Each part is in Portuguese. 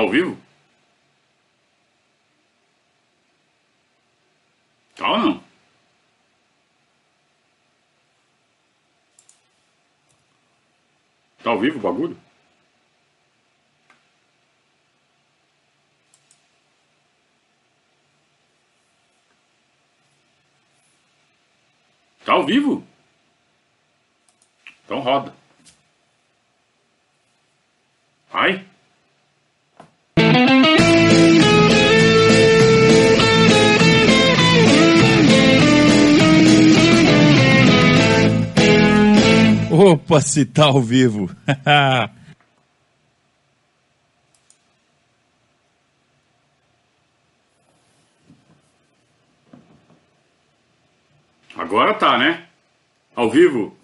Tá ao vivo? Tá ou não? Tá ao vivo o bagulho? Tá ao vivo? Então roda. Vai. Opa, se tá ao vivo. Agora tá, né? Ao vivo.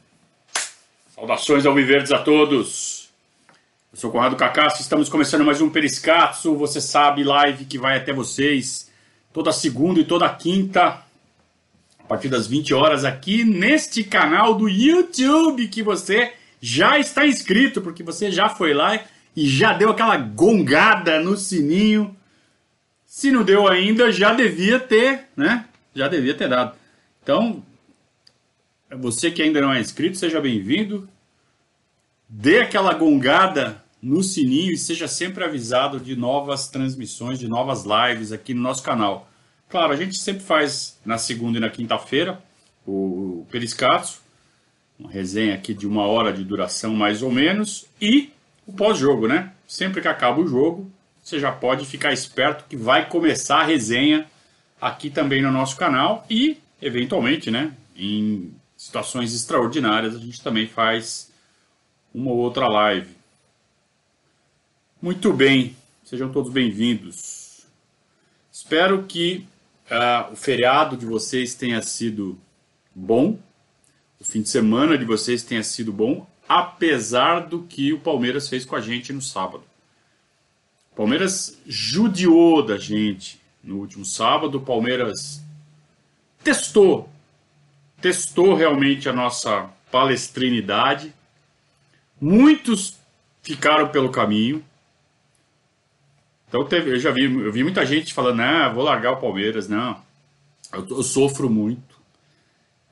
Saudações ao Viverdes a todos. Eu sou Conrado Cacasso, estamos começando mais um Periscatso. Você sabe, live que vai até vocês toda segunda e toda quinta, a partir das 20 horas, aqui neste canal do YouTube que você já está inscrito, porque você já foi lá e já deu aquela gongada no sininho. Se não deu ainda, já devia ter, né? Já devia ter dado. Então, você que ainda não é inscrito, seja bem-vindo. Dê aquela gongada no sininho e seja sempre avisado de novas transmissões, de novas lives aqui no nosso canal. Claro, a gente sempre faz na segunda e na quinta-feira o Periscatso, uma resenha aqui de uma hora de duração mais ou menos, e o pós-jogo, né? Sempre que acaba o jogo, você já pode ficar esperto que vai começar a resenha aqui também no nosso canal e, eventualmente, né, em situações extraordinárias, a gente também faz uma ou outra live. Muito bem, sejam todos bem-vindos. Espero que uh, o feriado de vocês tenha sido bom, o fim de semana de vocês tenha sido bom, apesar do que o Palmeiras fez com a gente no sábado. O Palmeiras judiou da gente no último sábado, o Palmeiras testou, testou realmente a nossa palestrinidade. Muitos ficaram pelo caminho. Então teve, eu já vi, eu vi muita gente falando, ah, vou largar o Palmeiras, não. Eu, eu sofro muito.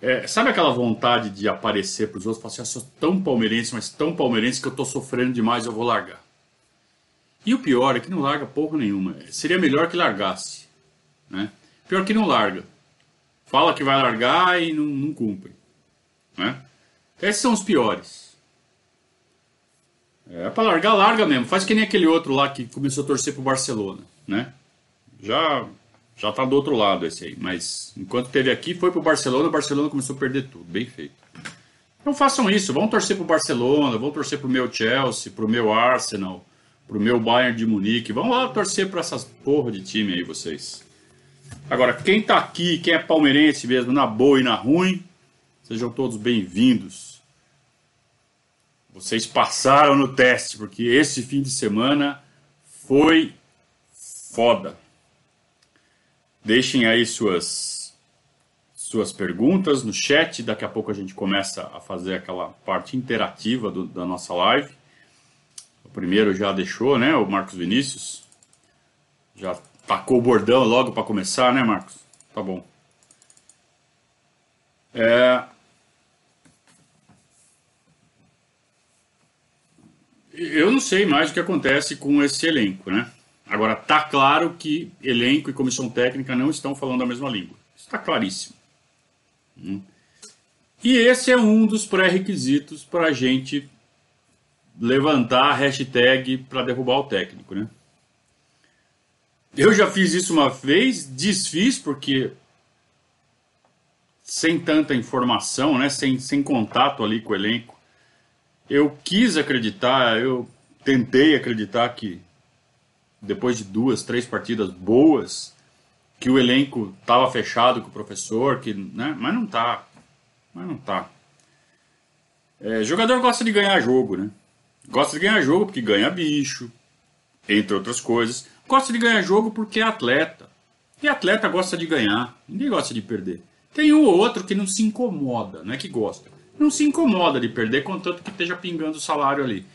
É, sabe aquela vontade de aparecer para os outros, falar assim, eu sou tão palmeirense, mas tão palmeirense que eu estou sofrendo demais, eu vou largar. E o pior é que não larga porra nenhuma. Seria melhor que largasse. Né? Pior que não larga. Fala que vai largar e não, não cumpre. Né? Esses são os piores. É para largar, larga mesmo. Faz que nem aquele outro lá que começou a torcer pro Barcelona, né? Já já tá do outro lado esse aí, mas enquanto teve aqui foi pro Barcelona, o Barcelona começou a perder tudo, bem feito. Então façam isso, vão torcer pro Barcelona, vão torcer pro meu Chelsea, pro meu Arsenal, pro meu Bayern de Munique, vão lá torcer para essas porra de time aí vocês. Agora, quem tá aqui, quem é palmeirense mesmo, na boa e na ruim, sejam todos bem-vindos. Vocês passaram no teste, porque esse fim de semana foi foda. Deixem aí suas suas perguntas no chat. Daqui a pouco a gente começa a fazer aquela parte interativa do, da nossa live. O primeiro já deixou, né? O Marcos Vinícius. Já tacou o bordão logo para começar, né, Marcos? Tá bom. É, Eu não sei mais o que acontece com esse elenco, né? Agora, tá claro que elenco e comissão técnica não estão falando a mesma língua. Está claríssimo. Hum. E esse é um dos pré-requisitos para a gente levantar a hashtag para derrubar o técnico, né? Eu já fiz isso uma vez, desfiz porque sem tanta informação, né, sem, sem contato ali com o elenco, eu quis acreditar, eu tentei acreditar que depois de duas, três partidas boas, que o elenco estava fechado com o professor, que, né? mas não tá. Mas não tá. É, jogador gosta de ganhar jogo, né? Gosta de ganhar jogo porque ganha bicho, entre outras coisas. Gosta de ganhar jogo porque é atleta. E atleta gosta de ganhar, ninguém gosta de perder. Tem um ou outro que não se incomoda, não é que gosta não se incomoda de perder, contanto que esteja pingando o salário ali.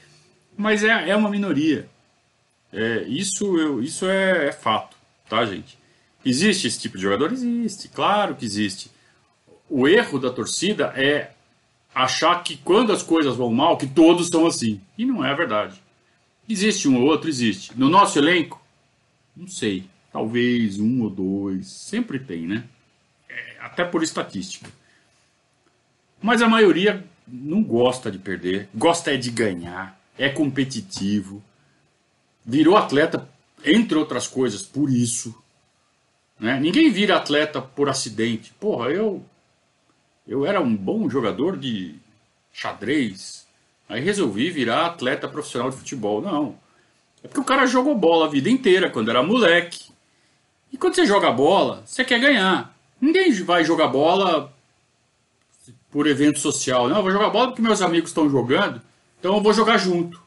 Mas é, é uma minoria. É, isso eu, isso é, é fato, tá, gente? Existe esse tipo de jogador? Existe, claro que existe. O erro da torcida é achar que quando as coisas vão mal, que todos são assim. E não é verdade. Existe um ou outro, existe. No nosso elenco, não sei. Talvez um ou dois. Sempre tem, né? É, até por estatística. Mas a maioria não gosta de perder. Gosta é de ganhar. É competitivo. Virou atleta, entre outras coisas, por isso. Né? Ninguém vira atleta por acidente. Porra, eu eu era um bom jogador de xadrez. Aí resolvi virar atleta profissional de futebol. Não. É porque o cara jogou bola a vida inteira quando era moleque. E quando você joga bola, você quer ganhar. Ninguém vai jogar bola por evento social. Não, eu vou jogar bola porque meus amigos estão jogando, então eu vou jogar junto.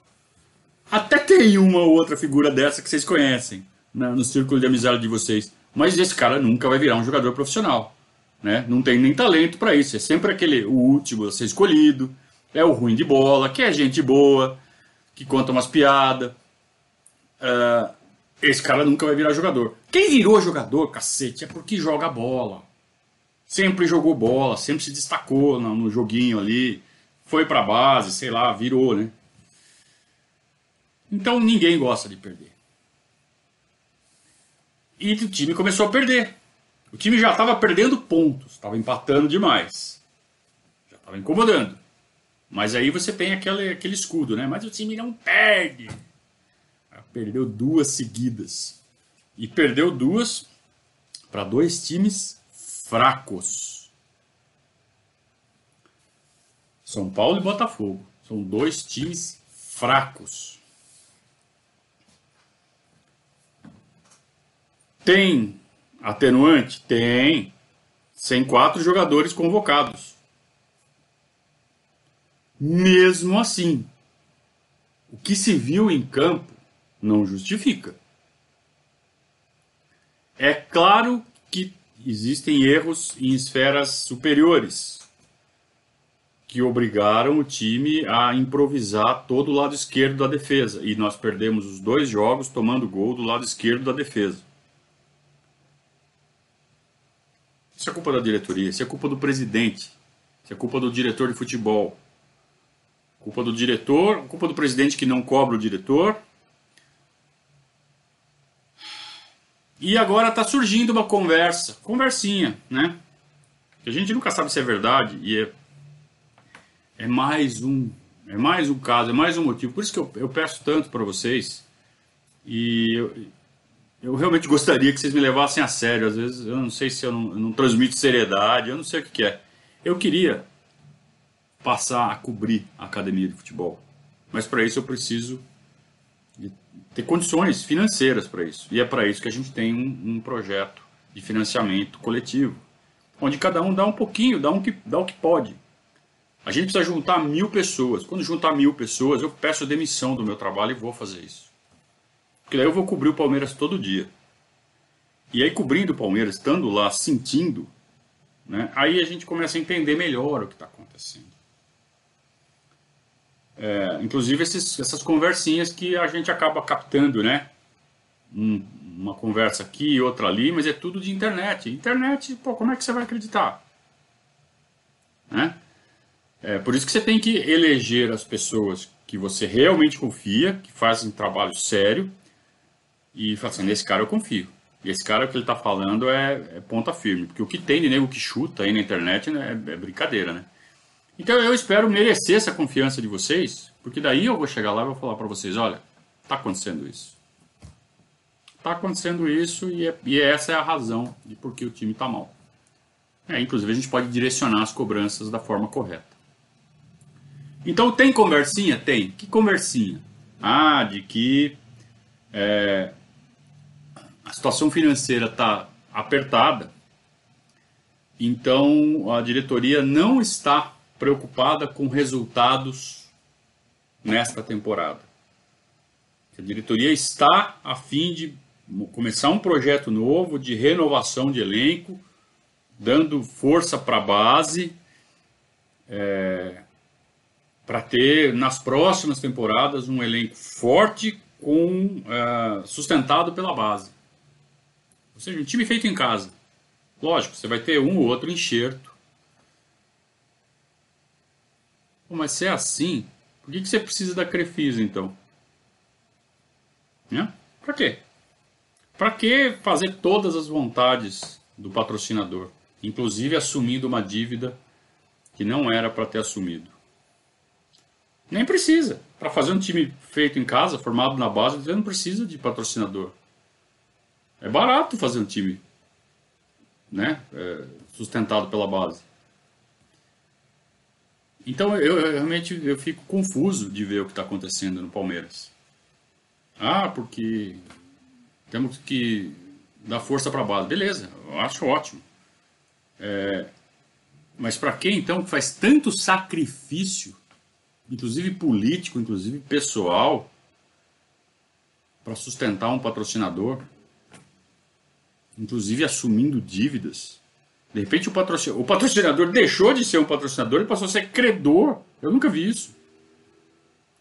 Até tem uma ou outra figura dessa que vocês conhecem né, no círculo de amizade de vocês. Mas esse cara nunca vai virar um jogador profissional. Né? Não tem nem talento para isso. É sempre aquele o último a ser escolhido. É o ruim de bola, que é gente boa, que conta umas piadas. Uh, esse cara nunca vai virar jogador. Quem virou jogador, cacete, é porque joga bola. Sempre jogou bola, sempre se destacou no, no joguinho ali. Foi pra base, sei lá, virou, né? Então ninguém gosta de perder. E o time começou a perder. O time já estava perdendo pontos, estava empatando demais. Já estava incomodando. Mas aí você tem aquele, aquele escudo, né? Mas o time não perde. Perdeu duas seguidas. E perdeu duas para dois times fracos. São Paulo e Botafogo. São dois times fracos. Tem Atenuante? Tem. Sem quatro jogadores convocados. Mesmo assim, o que se viu em campo não justifica. É claro que existem erros em esferas superiores que obrigaram o time a improvisar todo o lado esquerdo da defesa. E nós perdemos os dois jogos tomando gol do lado esquerdo da defesa. Isso é culpa da diretoria, isso é culpa do presidente, isso é culpa do diretor de futebol. Culpa do diretor, culpa do presidente que não cobra o diretor. E agora está surgindo uma conversa, conversinha, né? Que a gente nunca sabe se é verdade e é, é mais um, é mais um caso, é mais um motivo. Por isso que eu, eu peço tanto para vocês e eu, eu realmente gostaria que vocês me levassem a sério. Às vezes eu não sei se eu não, eu não transmito seriedade, eu não sei o que, que, é. Eu queria passar a cobrir a academia de futebol, mas para isso eu preciso ter condições financeiras para isso. E é para isso que a gente tem um, um, projeto de financiamento coletivo, onde cada um dá um pouquinho, dá, um que, dá o que pode. A gente precisa juntar mil pessoas. Quando juntar mil pessoas, eu peço demissão do meu trabalho e vou fazer isso. Porque daí eu vou cobrir o Palmeiras todo dia. E aí, cobrindo o Palmeiras, estando lá, sentindo, né, aí a gente começa a entender melhor o que está acontecendo. É, inclusive esses, essas conversinhas que a gente acaba captando, né? Um, uma conversa aqui, outra ali, mas é tudo de internet. Internet, pô, como é que você vai acreditar? Né? É, por isso que você tem que eleger as pessoas que você realmente confia, que fazem um trabalho sério, e fala assim, nesse cara eu confio. E esse cara, que ele está falando é, é, ponta firme. Porque o que tem de nego que chuta aí na internet né, é, é, brincadeira, né? Então eu espero merecer essa confiança de vocês, porque daí eu vou chegar lá e vou falar para vocês, olha, está acontecendo isso. Está acontecendo isso e, é, e, essa é a razão de por que o time está mal. É, inclusive a gente pode direcionar as cobranças da forma correta. Então tem conversinha? Tem. Que conversinha? Ah, de que é, a situação financeira está apertada, então a diretoria não está preocupada com resultados nesta temporada. A diretoria está a fim de começar um projeto novo de renovação de elenco, dando força para a base, é, para ter nas próximas temporadas um elenco forte com uh, sustentado pela base. Ou seja, um time feito em casa. Lógico, você vai ter um ou outro enxerto. Pô, mas se é assim, por que, que você precisa da Crefisa então? Né? Para quê? Para que fazer todas as vontades do patrocinador, inclusive assumindo uma dívida que não era para ter assumido? Nem precisa. Para fazer um time feito em casa, formado na base, você não precisa de patrocinador. É barato fazer um time né, é, sustentado pela base. Então eu, eu, realmente eu fico confuso de ver o que está acontecendo no Palmeiras. Ah, porque temos que dar força para a base. Beleza, eu acho ótimo. É, mas para quem então faz tanto sacrifício, inclusive político, inclusive pessoal, para sustentar um patrocinador, inclusive assumindo dívidas? De repente o patrocinador, o patrocinador deixou de ser um patrocinador e passou a ser credor. Eu nunca vi isso.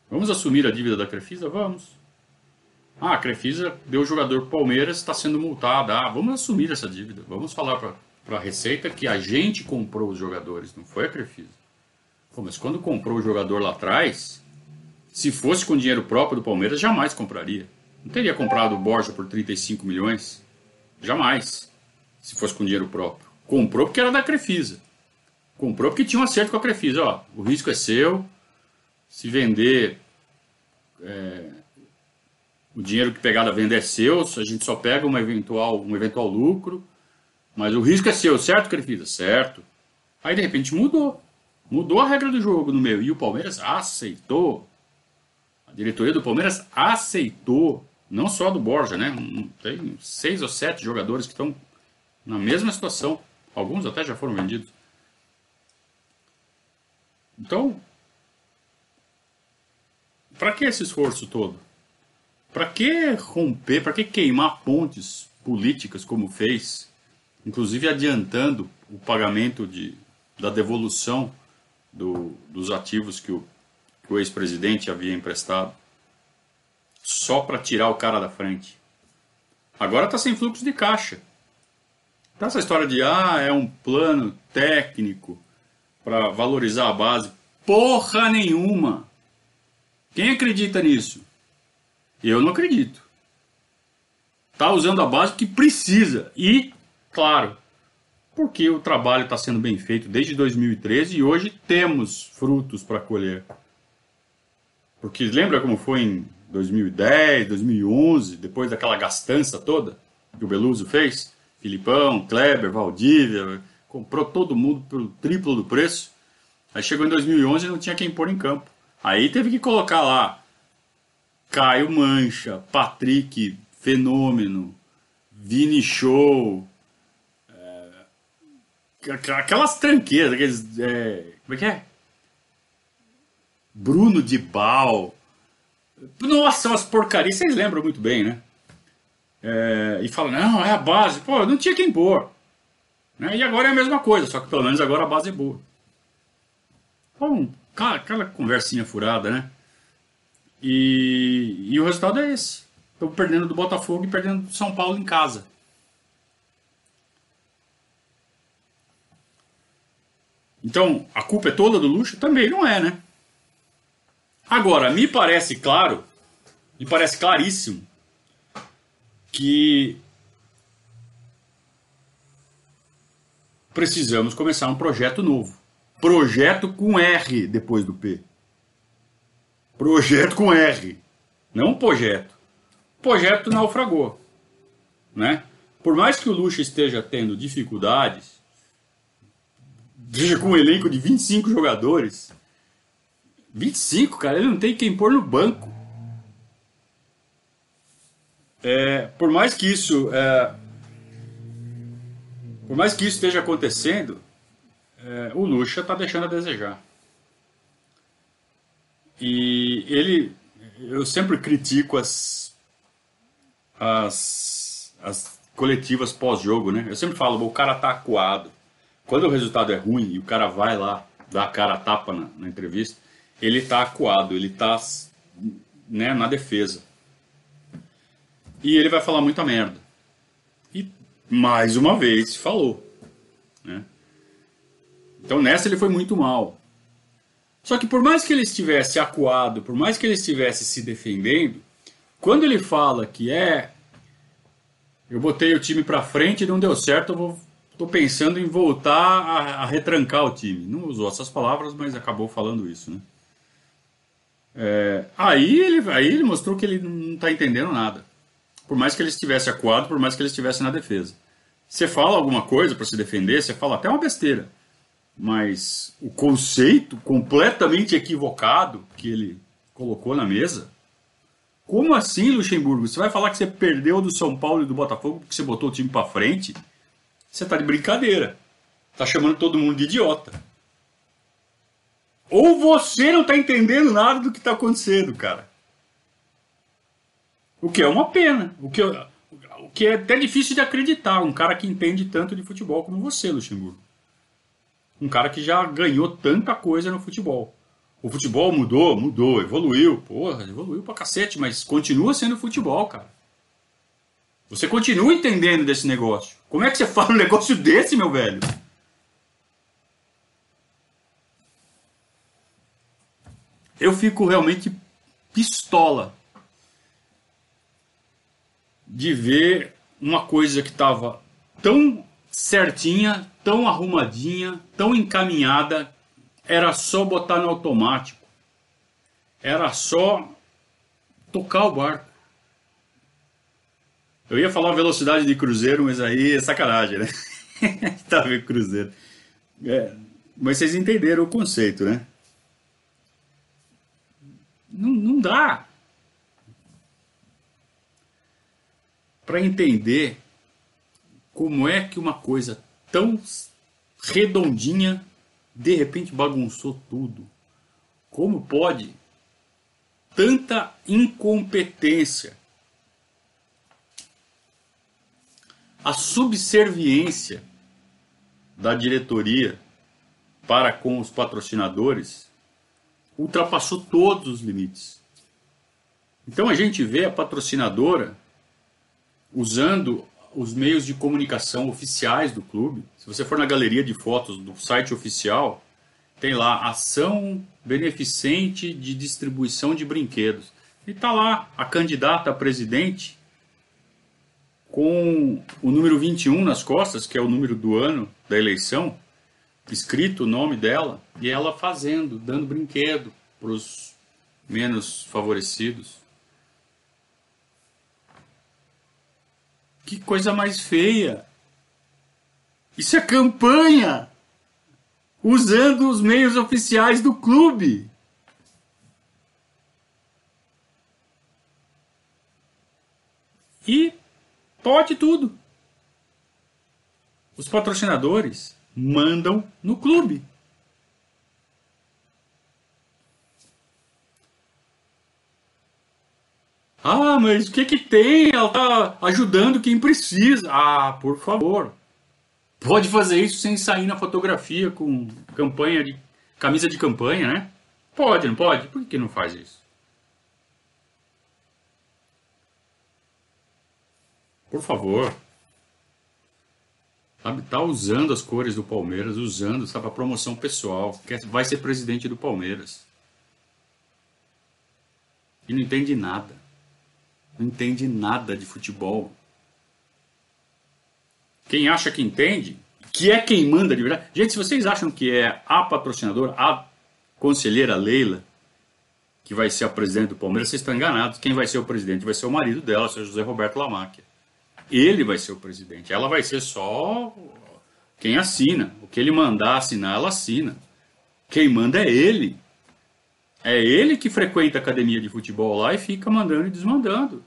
Vamos assumir a dívida da Crefisa? Vamos. Ah, a Crefisa deu o jogador Palmeiras, está sendo multada. Ah, vamos assumir essa dívida. Vamos falar para a Receita que a gente comprou os jogadores, não foi a Crefisa. Pô, mas quando comprou o jogador lá atrás, se fosse com dinheiro próprio do Palmeiras, jamais compraria. Não teria comprado o Borja por 35 milhões. Jamais. Se fosse com dinheiro próprio. Comprou porque era da Crefisa. Comprou porque tinha um acerto com a Crefisa. Ó, o risco é seu. Se vender, é, o dinheiro que pegar da venda é seu. A gente só pega uma eventual, um eventual lucro. Mas o risco é seu, certo, Crefisa? Certo. Aí de repente mudou. Mudou a regra do jogo no meio. E o Palmeiras aceitou. A diretoria do Palmeiras aceitou. Não só do Borja, né? Tem seis ou sete jogadores que estão na mesma situação. Alguns até já foram vendidos. Então, para que esse esforço todo? Para que romper, para que queimar pontes políticas como fez, inclusive adiantando o pagamento de, da devolução do, dos ativos que o, o ex-presidente havia emprestado, só para tirar o cara da frente? Agora está sem fluxo de caixa. Então, essa história de, ah, é um plano técnico para valorizar a base, porra nenhuma. Quem acredita nisso? Eu não acredito. Tá usando a base que precisa. E, claro, porque o trabalho está sendo bem feito desde 2013 e hoje temos frutos para colher. Porque lembra como foi em 2010, 2011, depois daquela gastança toda que o Beluso fez? Filipão, Kleber, Valdívia, comprou todo mundo pelo triplo do preço. Aí chegou em 2011 e não tinha quem pôr em campo. Aí teve que colocar lá Caio Mancha, Patrick Fenômeno, Vini Show, é, aquelas tranqueiras, aqueles. É, como é que é? Bruno de Bal. Nossa, umas porcarias, vocês lembram muito bem, né? É, e fala, não, é a base. Pô, não tinha quem pôr. Né? E agora é a mesma coisa, só que pelo menos agora a base é boa. Bom, aquela, aquela conversinha furada, né? E, e o resultado é esse. Estamos perdendo do Botafogo e perdendo do São Paulo em casa. Então, a culpa é toda do luxo? Também não é, né? Agora, me parece claro, me parece claríssimo, que precisamos começar um projeto novo. Projeto com R depois do P. Projeto com R. Não projeto. Projeto naufragou. Né? Por mais que o Lucha esteja tendo dificuldades, veja com um elenco de 25 jogadores. 25, cara, ele não tem quem pôr no banco. É, por mais que isso, é, por mais que isso esteja acontecendo, é, o Lucha está deixando a desejar. E ele, eu sempre critico as, as, as coletivas pós-jogo, né? Eu sempre falo, o cara tá acuado. Quando o resultado é ruim e o cara vai lá, dá a cara a tapa na, na entrevista, ele tá acuado, ele tá né, na defesa. E ele vai falar muita merda. E mais uma vez falou. Né? Então nessa ele foi muito mal. Só que por mais que ele estivesse acuado, por mais que ele estivesse se defendendo, quando ele fala que é eu botei o time para frente e não deu certo, eu vou tô pensando em voltar a, a, retrancar o time. Não usou essas palavras, mas acabou falando isso, né? É, aí, ele, aí ele mostrou que ele não está entendendo nada. Por mais que ele estivesse acuado, por mais que ele estivesse na defesa. Você fala alguma coisa para se defender, você fala até uma besteira. Mas o conceito completamente equivocado que ele colocou na mesa. Como assim, Luxemburgo? Você vai falar que você perdeu do São Paulo e do Botafogo porque você botou o time para frente? Você tá de brincadeira. Tá chamando todo mundo de idiota. Ou você não tá entendendo nada do que tá acontecendo, cara. O que é uma pena. O que, o que é até difícil de acreditar. Um cara que entende tanto de futebol como você, Luxemburgo. Um cara que já ganhou tanta coisa no futebol. O futebol mudou, mudou, evoluiu. Porra, evoluiu pra cacete, mas continua sendo futebol, cara. Você continua entendendo desse negócio. Como é que você fala um negócio desse, meu velho? Eu fico realmente pistola de ver uma coisa que estava tão certinha, tão arrumadinha, tão encaminhada, era só botar no automático. Era só tocar o barco. Eu ia falar velocidade de cruzeiro, mas aí é sacanagem, né? tá vendo cruzeiro. É, mas vocês entenderam o conceito, né? Não, não dá para entender como é que uma coisa tão redondinha de repente bagunçou tudo. Como pode tanta incompetência? A subserviência da diretoria para com os patrocinadores ultrapassou todos os limites. Então a gente vê a patrocinadora usando os meios de comunicação oficiais do clube. Se você for na galeria de fotos do site oficial, tem lá ação beneficente de distribuição de brinquedos. E está lá a candidata a presidente com o número 21 nas costas, que é o número do ano da eleição, escrito o nome dela, e ela fazendo, dando brinquedo para os menos favorecidos. Que coisa mais feia! Isso é campanha! Usando os meios oficiais do clube. E Pode tudo. Os patrocinadores mandam no clube. Ah, mas o que que tem? Ela tá ajudando quem precisa. Ah, por favor. Pode fazer isso sem sair na fotografia com campanha de camisa de campanha, né? Pode, não pode? Por que não faz isso? Por favor. Sabe, tá usando as cores do Palmeiras, usando, sabe, a promoção pessoal. Quer, vai ser presidente do Palmeiras. E não entende nada. Não entende nada de futebol. Quem acha que entende, que é quem manda de verdade. Gente, se vocês acham que é a patrocinadora, a conselheira Leila, que vai ser a presidente do Palmeiras, vocês estão enganados. Quem vai ser o presidente vai ser o marido dela, seu José Roberto Lamáquia. Ele vai ser o presidente. Ela vai ser só quem assina. O que ele mandar assinar, ela assina. Quem manda é ele. É ele que frequenta a academia de futebol lá e fica mandando e desmandando.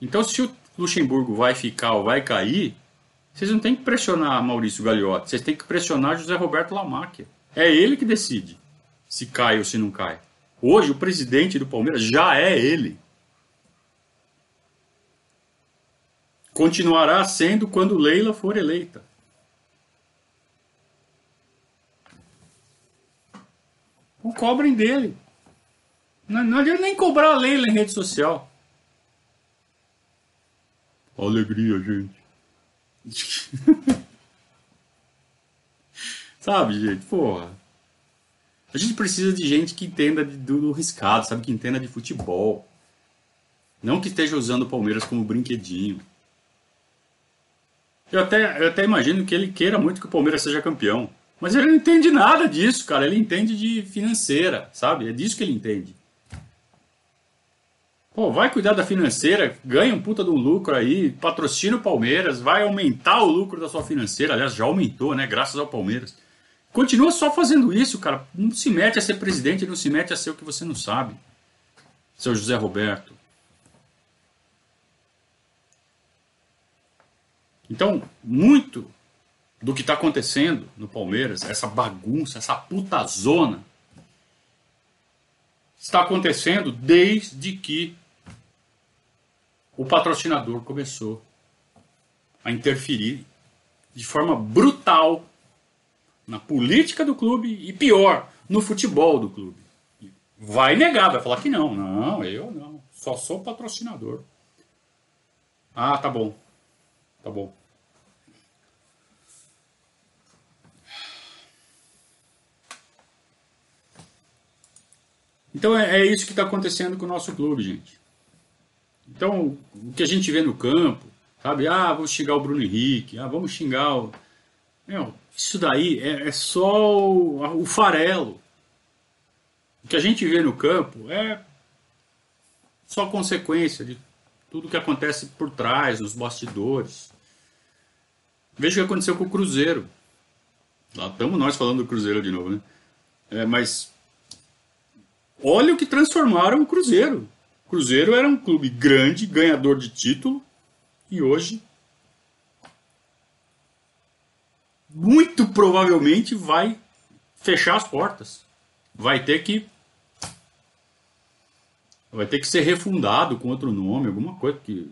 Então, se o Luxemburgo vai ficar ou vai cair, vocês não têm que pressionar Maurício Gagliotti, vocês têm que pressionar José Roberto Lamáquia. É ele que decide se cai ou se não cai. Hoje, o presidente do Palmeiras já é ele. continuará sendo quando Leila for eleita. Não cobrem dele. Não, não adianta nem cobrar a Leila em rede social. Alegria, gente. sabe, gente? Porra. A gente precisa de gente que entenda de, do, do riscado, sabe? Que entenda de futebol. Não que esteja usando o Palmeiras como brinquedinho. Eu até, eu até imagino que ele queira muito que o Palmeiras seja campeão. Mas ele não entende nada disso, cara. Ele entende de financeira, sabe? É disso que ele entende. Pô, vai cuidar da financeira, ganha um puta de um lucro aí, patrocina o Palmeiras, vai aumentar o lucro da sua financeira. Aliás, já aumentou, né? Graças ao Palmeiras. Continua só fazendo isso, cara. Não se mete a ser presidente, não se mete a ser o que você não sabe. Seu José Roberto. Então, muito do que está acontecendo no Palmeiras, essa bagunça, essa puta zona, está acontecendo desde que o patrocinador começou a interferir de forma brutal na política do clube e pior, no futebol do clube. Vai negar, vai falar que não. Não, eu não. Só sou patrocinador. Ah, tá bom. Tá bom. Então é, é isso que está acontecendo com o nosso clube, gente. Então, o que a gente vê no campo, sabe? Ah, vamos xingar o Bruno Henrique, ah, vamos xingar o. Meu, isso daí é, é só o, o farelo. O que a gente vê no campo é só consequência de tudo que acontece por trás, nos bastidores. Veja o que aconteceu com o Cruzeiro. Lá estamos nós falando do Cruzeiro de novo, né? É, mas Olha o que transformaram o Cruzeiro. O Cruzeiro era um clube grande, ganhador de título, e hoje muito provavelmente vai fechar as portas. Vai ter que vai ter que ser refundado com outro nome, alguma coisa, porque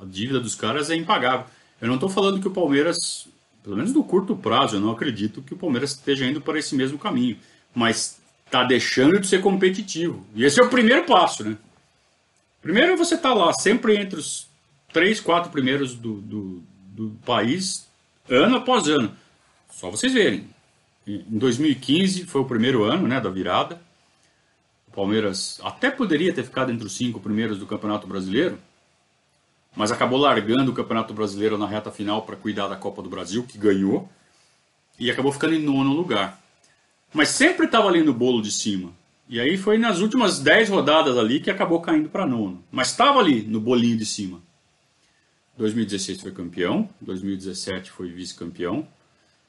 a dívida dos caras é impagável. Eu não estou falando que o Palmeiras, pelo menos no curto prazo, eu não acredito que o Palmeiras esteja indo para esse mesmo caminho. Mas está deixando de ser competitivo. E esse é o primeiro passo, né? Primeiro você está lá, sempre entre os três, quatro primeiros do, do, do país, ano após ano. Só vocês verem. Em 2015 foi o primeiro ano né, da virada. O Palmeiras até poderia ter ficado entre os cinco primeiros do Campeonato Brasileiro, mas acabou largando o Campeonato Brasileiro na reta final para cuidar da Copa do Brasil, que ganhou, e acabou ficando em nono lugar. Mas sempre estava ali no bolo de cima. E aí foi nas últimas 10 rodadas ali que acabou caindo para nono. Mas estava ali no bolinho de cima. 2016 foi campeão, 2017 foi vice-campeão,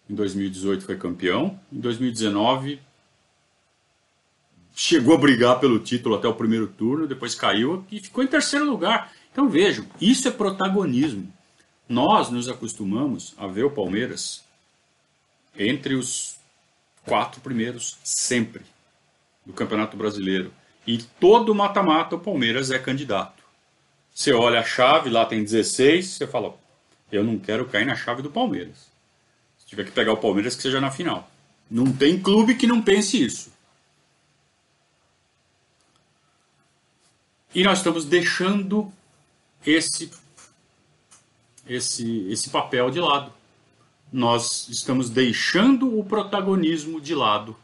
em 2018 foi campeão, em 2019 chegou a brigar pelo título até o primeiro turno, depois caiu e ficou em terceiro lugar. Então vejam, isso é protagonismo. Nós nos acostumamos a ver o Palmeiras entre os quatro primeiros sempre do Campeonato Brasileiro. E todo mata-mata o Palmeiras é candidato. Você olha a chave, lá tem 16, você fala, eu não quero cair na chave do Palmeiras. Se tiver que pegar o Palmeiras, que seja na final. Não tem clube que não pense isso. E nós estamos deixando esse, esse, esse papel de lado nós estamos deixando o protagonismo de lado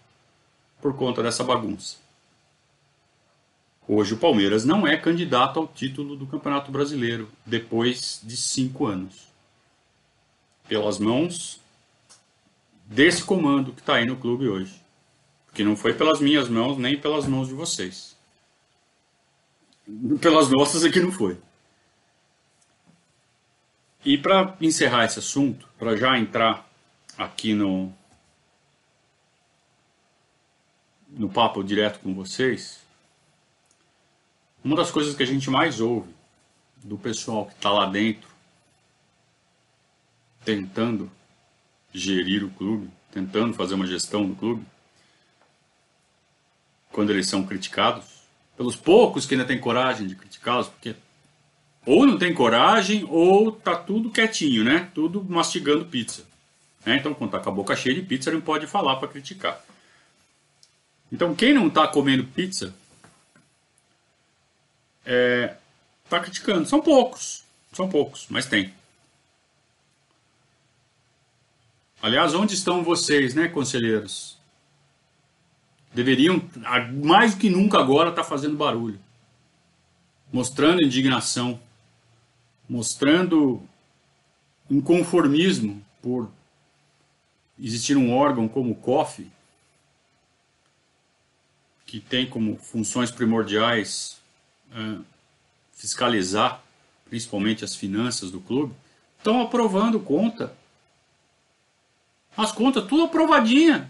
por conta dessa bagunça. Hoje o Palmeiras não é candidato ao título do Campeonato Brasileiro depois de cinco anos. Pelas mãos desse comando que está aí no clube hoje. Que não foi pelas minhas mãos nem pelas mãos de vocês. Pelas nossas aqui não foi. E para encerrar esse assunto, para já entrar aqui no, no papo direto com vocês, uma das coisas que a gente mais ouve do pessoal que está lá dentro, tentando gerir o clube, tentando fazer uma gestão do clube, quando eles são criticados, pelos poucos que ainda têm coragem de criticá-los, porque ou não tem coragem, ou tá tudo quietinho, né? Tudo mastigando pizza. Né? Então, quando tá com a boca cheia de pizza, não pode falar para criticar. Então, quem não tá comendo pizza, é, tá criticando. São poucos. São poucos, mas tem. Aliás, onde estão vocês, né, conselheiros? Deveriam, mais do que nunca agora, estar tá fazendo barulho. Mostrando indignação. Mostrando inconformismo por existir um órgão como o COF, que tem como funções primordiais é, fiscalizar principalmente as finanças do clube, estão aprovando conta. As contas tudo aprovadinha.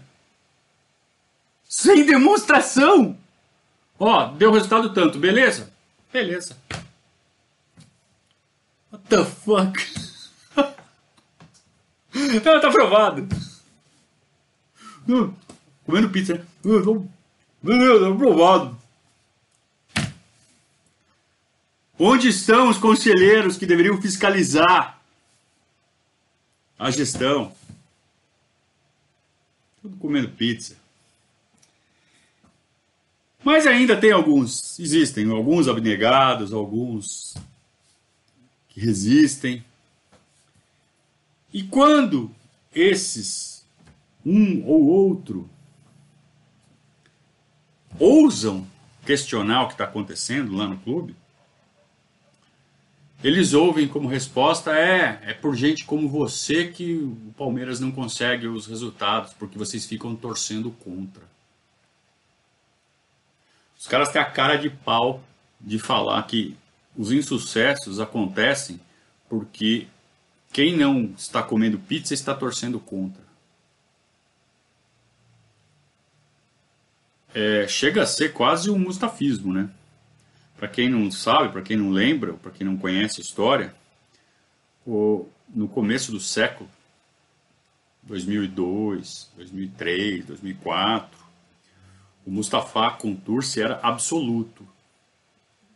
Sem demonstração. Ó, deu resultado tanto, beleza? Beleza. What the fuck? Não, tá aprovado. comendo pizza, né? Beleza, tá aprovado. Onde estão os conselheiros que deveriam fiscalizar a gestão? Tudo comendo pizza. Mas ainda tem alguns, existem alguns abnegados, alguns resistem. E quando esses, um ou outro, ousam questionar o que está acontecendo lá no clube, eles ouvem como resposta é é por gente como você que o Palmeiras não consegue os resultados porque vocês ficam torcendo contra. Os caras têm a cara de pau de falar que os insucessos acontecem porque quem não está comendo pizza está torcendo contra. É, chega a ser quase um mustafismo, né? Para quem não sabe, para quem não lembra, para quem não conhece a história, o, no começo do século, 2002, 2003, 2004, o Mustafa Contursi era absoluto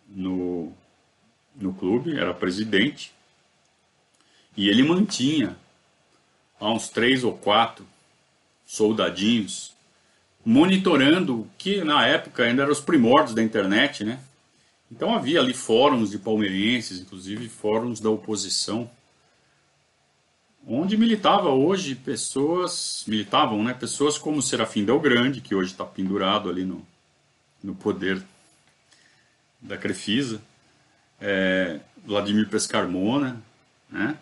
no, no clube, era presidente, e ele mantinha há uns três ou quatro soldadinhos monitorando o que na época ainda eram os primórdios da internet, né? Então havia ali fóruns de palmeirenses, inclusive fóruns da oposição, onde militava hoje pessoas, militavam, né, pessoas como Serafim Del Grande, que hoje está pendurado ali no, no poder da Crefisa, é, Vladimir Pescarmona, né,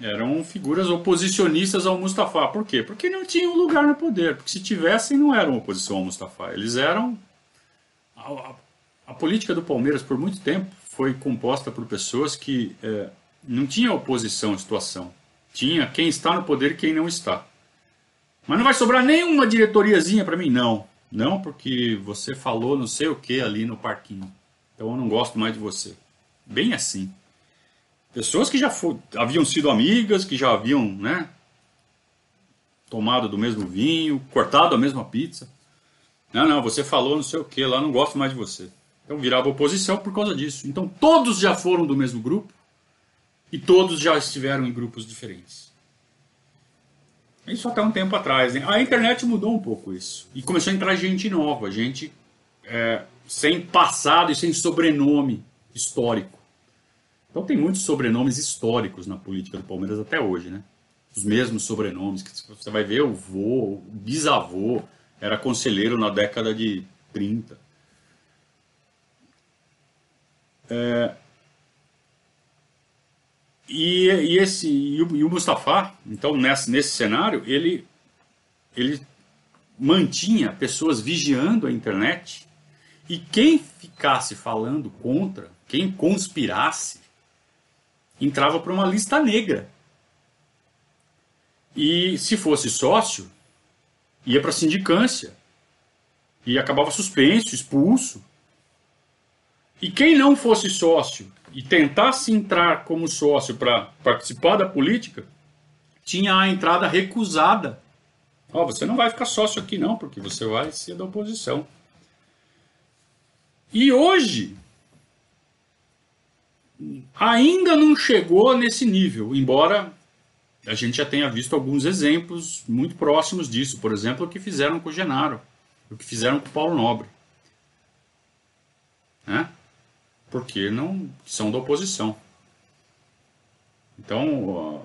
eram figuras oposicionistas ao Mustafa. Por quê? Porque não tinham lugar no poder. Porque se tivessem, não eram oposição ao Mustafa. Eles eram a política do Palmeiras, por muito tempo, foi composta por pessoas que é, não tinha oposição à situação. Tinha quem está no poder e quem não está. Mas não vai sobrar nenhuma diretoriazinha para mim, não. Não, porque você falou não sei o que ali no parquinho. Então eu não gosto mais de você. Bem assim. Pessoas que já for, haviam sido amigas, que já haviam, né? Tomado do mesmo vinho, cortado a mesma pizza. Não, não, você falou não sei o que lá, não gosto mais de você. Então virava oposição por causa disso. Então todos já foram do mesmo grupo e todos já estiveram em grupos diferentes. Isso até um tempo atrás. Né? A internet mudou um pouco isso. E começou a entrar gente nova, gente é, sem passado e sem sobrenome histórico. Então tem muitos sobrenomes históricos na política do Palmeiras até hoje, né? Os mesmos sobrenomes. que Você vai ver o vô, o bisavô, era conselheiro na década de 30. É, e, e, esse, e o, e o Mustafa, então, nesse, nesse cenário, ele, ele mantinha pessoas vigiando a internet e quem ficasse falando contra, quem conspirasse, entrava para uma lista negra. E se fosse sócio, ia para sindicância. E acabava suspenso, expulso. E quem não fosse sócio e tentasse entrar como sócio para participar da política, tinha a entrada recusada. Ó, oh, você não vai ficar sócio aqui não, porque você vai ser da oposição. E hoje ainda não chegou nesse nível, embora a gente já tenha visto alguns exemplos muito próximos disso. Por exemplo, o que fizeram com o Genaro, o que fizeram com o Paulo Nobre. Né? porque não são da oposição. Então,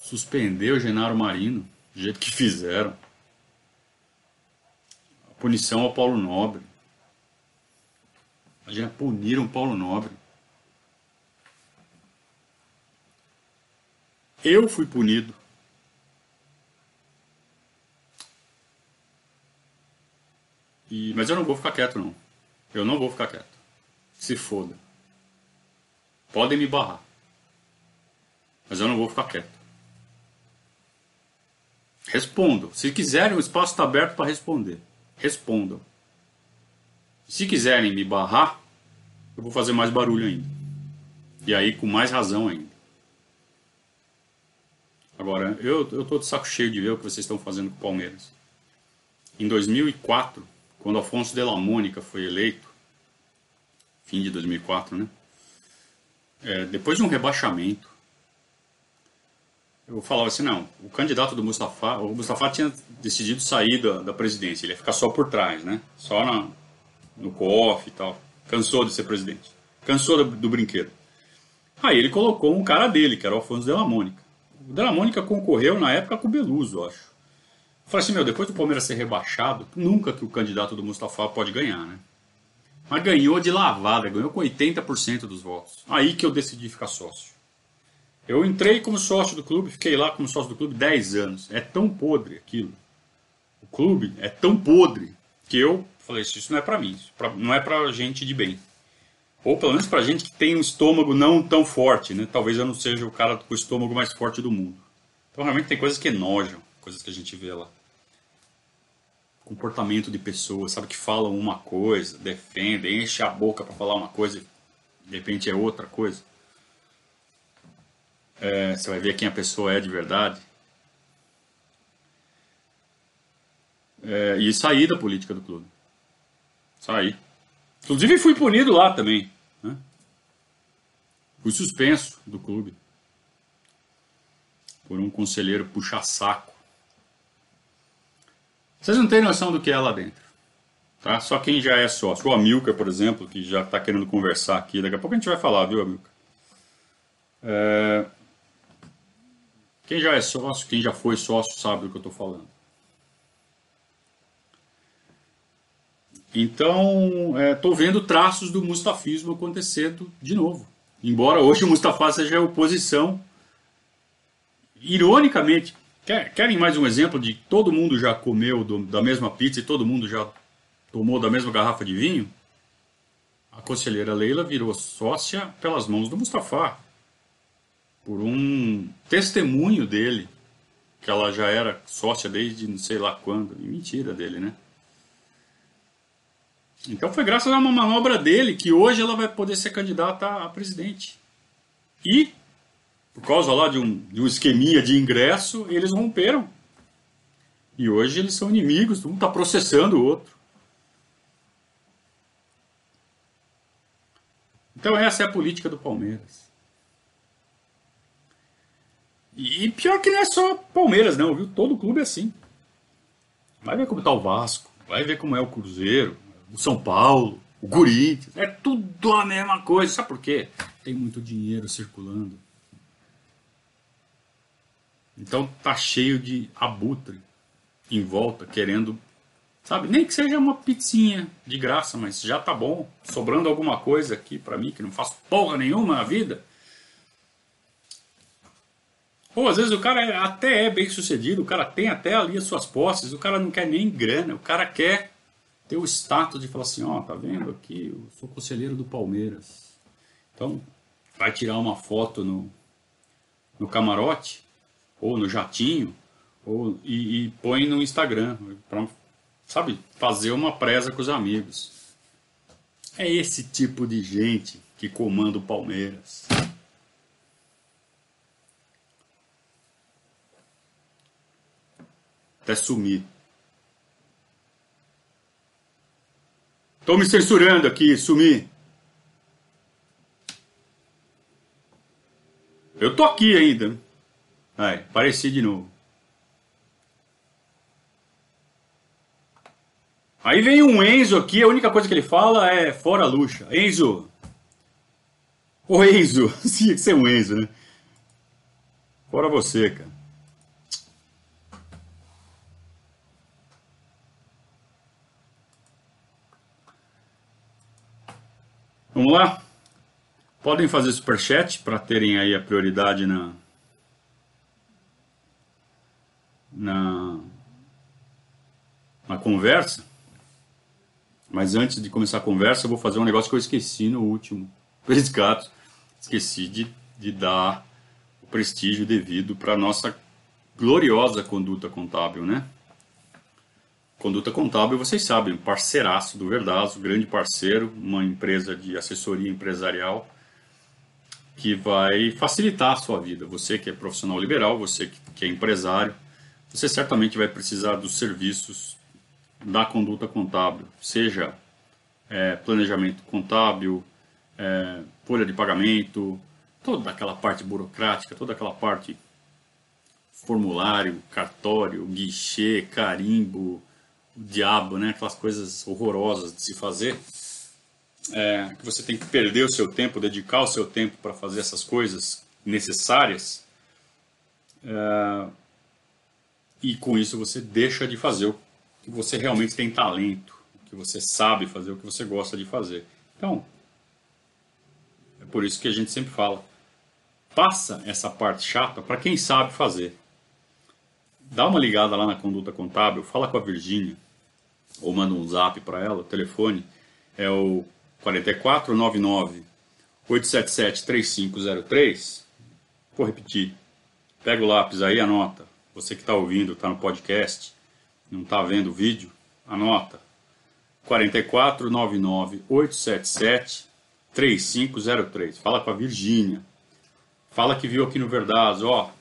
suspender o Genaro Marino, do jeito que fizeram. A punição ao Paulo Nobre. Imagina, puniram Paulo Nobre. Eu fui punido. E, mas eu não vou ficar quieto, não. Eu não vou ficar quieto. Se foda. Podem me barrar. Mas eu não vou ficar quieto. Respondo. Se quiserem, o espaço está aberto para responder. Respondam. Se quiserem me barrar, eu vou fazer mais barulho ainda. E aí com mais razão ainda. Agora, eu, eu tô de saco cheio de ver o que vocês estão fazendo com o Palmeiras. Em 2004, quando Afonso de la Mônica foi eleito, fim de 2004, né? É, depois de um rebaixamento, eu falava assim, não, o candidato do Mustafa, o Mustafa tinha decidido sair da, da presidência, ele ia ficar só por trás, né? Só na, no COF e tal. Cansou de ser presidente. Cansou do, do brinquedo. Aí ele colocou um cara dele, que era o Afonso de la Mônica. O de la Mônica concorreu na época com o Beluso, acho. Eu falei assim, meu, depois do Palmeiras ser rebaixado, nunca que o candidato do Mustafa pode ganhar, né? Mas ganhou de lavada, ganhou com 80% dos votos. Aí que eu decidi ficar sócio. Eu entrei como sócio do clube, fiquei lá como sócio do clube 10 anos. É tão podre aquilo. O clube é tão podre que eu falei, isso não é para mim, isso não é para gente de bem. Ou pelo menos para gente que tem um estômago não tão forte, né? Talvez eu não seja o cara com o estômago mais forte do mundo. Então realmente tem coisas que enojam, coisas que a gente vê lá comportamento de pessoas, sabe? Que falam uma coisa, defendem, enchem a boca para falar uma coisa e de repente é outra coisa. É, você vai ver quem a pessoa é de verdade. É, e sair da política do clube. Sair. Inclusive fui punido lá também. Né? Fui suspenso do clube. Por um conselheiro puxa-saco vocês não têm noção do que é lá dentro. Tá? Só quem já é sócio. O Amilcar, por exemplo, que já está querendo conversar aqui. Daqui a pouco a gente vai falar, viu, Amilcar? É... Quem já é sócio, quem já foi sócio, sabe do que eu estou falando. Então, estou é, vendo traços do mustafismo acontecendo de novo. Embora hoje o Mustafa seja a oposição, ironicamente, Querem mais um exemplo de todo mundo já comeu do, da mesma pizza e todo mundo já tomou da mesma garrafa de vinho? A conselheira Leila virou sócia pelas mãos do Mustafa, por um testemunho dele, que ela já era sócia desde não sei lá quando. Mentira dele, né? Então foi graças a uma manobra dele que hoje ela vai poder ser candidata a presidente. E por causa lá de um, de um esqueminha de ingresso, eles romperam. E hoje eles são inimigos, um está processando o outro. Então essa é a política do Palmeiras. E pior que não é só Palmeiras, não, viu? Todo clube é assim. Vai ver como está o Vasco, vai ver como é o Cruzeiro, o São Paulo, o Corinthians. É tudo a mesma coisa. Sabe por quê? Tem muito dinheiro circulando. Então tá cheio de abutre em volta, querendo, sabe, nem que seja uma pizzinha de graça, mas já tá bom, sobrando alguma coisa aqui para mim que não faço porra nenhuma na vida. Ou às vezes o cara até é bem sucedido, o cara tem até ali as suas posses, o cara não quer nem grana, o cara quer ter o status de falar assim, ó, oh, tá vendo aqui, eu sou conselheiro do Palmeiras. Então, vai tirar uma foto no, no camarote, ou no jatinho, ou, e, e põe no Instagram, para, sabe, fazer uma presa com os amigos. É esse tipo de gente que comanda o Palmeiras. Até sumir. Estou me censurando aqui, sumir. Eu tô aqui ainda. Aí, apareci de novo. Aí vem um Enzo aqui, a única coisa que ele fala é fora luxa. Enzo. Ô Enzo, tinha que ser um Enzo, né? Fora você, cara. Vamos lá? Podem fazer superchat para terem aí a prioridade na, na, na conversa. Mas antes de começar a conversa, eu vou fazer um negócio que eu esqueci no último Periscato. Esqueci de, de dar o prestígio devido para nossa gloriosa conduta contábil, né? Conduta Contábil, vocês sabem, parceiraço do Verdazo, grande parceiro, uma empresa de assessoria empresarial que vai facilitar a sua vida. Você que é profissional liberal, você que é empresário, você certamente vai precisar dos serviços da conduta contábil, seja é, planejamento contábil, é, folha de pagamento, toda aquela parte burocrática, toda aquela parte formulário, cartório, guichê, carimbo, o diabo, né? Aquelas coisas horrorosas de se fazer. É, que você tem que perder o seu tempo, dedicar o seu tempo para fazer essas coisas necessárias. É, e com isso você deixa de fazer o que você realmente tem talento, o que você sabe fazer, o que você gosta de fazer. Então, é por isso que a gente sempre fala: passa essa parte chata para quem sabe fazer. Dá uma ligada lá na conduta contábil, fala com a Virgínia, ou manda um zap para ela, o telefone é o 4499 877 3503. Vou repetir. Pega o lápis aí, anota. Você que está ouvindo, está no podcast, não está vendo o vídeo, anota. 4499 877 3503. Fala com a Virgínia. Fala que viu aqui no Verdaz, ó.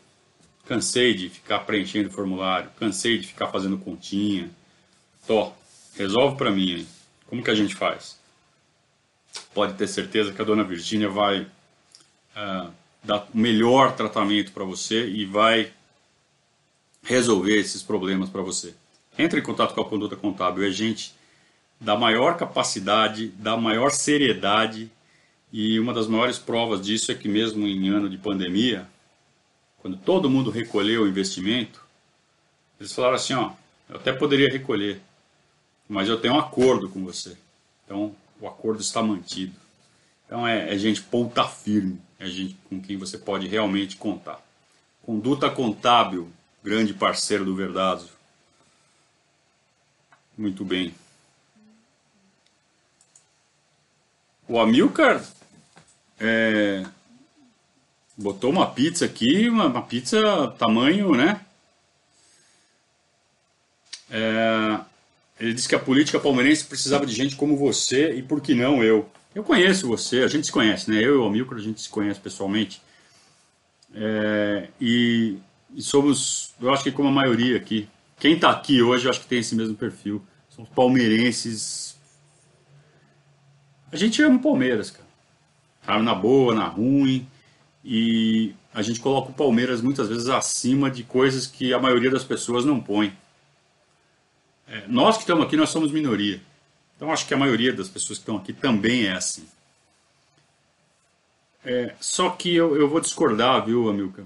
Cansei de ficar preenchendo formulário, cansei de ficar fazendo continha. Tó, Resolve para mim? Como que a gente faz? Pode ter certeza que a dona Virgínia vai uh, dar o melhor tratamento para você e vai resolver esses problemas para você. Entre em contato com a conduta contábil, é gente da maior capacidade, da maior seriedade e uma das maiores provas disso é que mesmo em ano de pandemia, quando todo mundo recolheu o investimento, eles falaram assim, ó, eu até poderia recolher, mas eu tenho um acordo com você. Então, o acordo está mantido. Então, é, é gente ponta firme, é gente com quem você pode realmente contar. Conduta Contábil, grande parceiro do Verdazo. Muito bem. O Amilcar é, botou uma pizza aqui, uma, uma pizza tamanho, né? É, ele disse que a política palmeirense precisava de gente como você e por que não eu? Eu conheço você, a gente se conhece, né? Eu e o Amilcar a gente se conhece pessoalmente. É, e, e, somos, eu acho que como a maioria aqui, quem está aqui hoje eu acho que tem esse mesmo perfil. São palmeirenses. A gente ama o Palmeiras, cara. Tá na boa, na ruim. E a gente coloca o Palmeiras muitas vezes acima de coisas que a maioria das pessoas não põe. É, nós que estamos aqui, nós somos minoria. Então acho que a maioria das pessoas que estão aqui também é assim. É, só que eu, eu vou discordar, viu, Amilcar?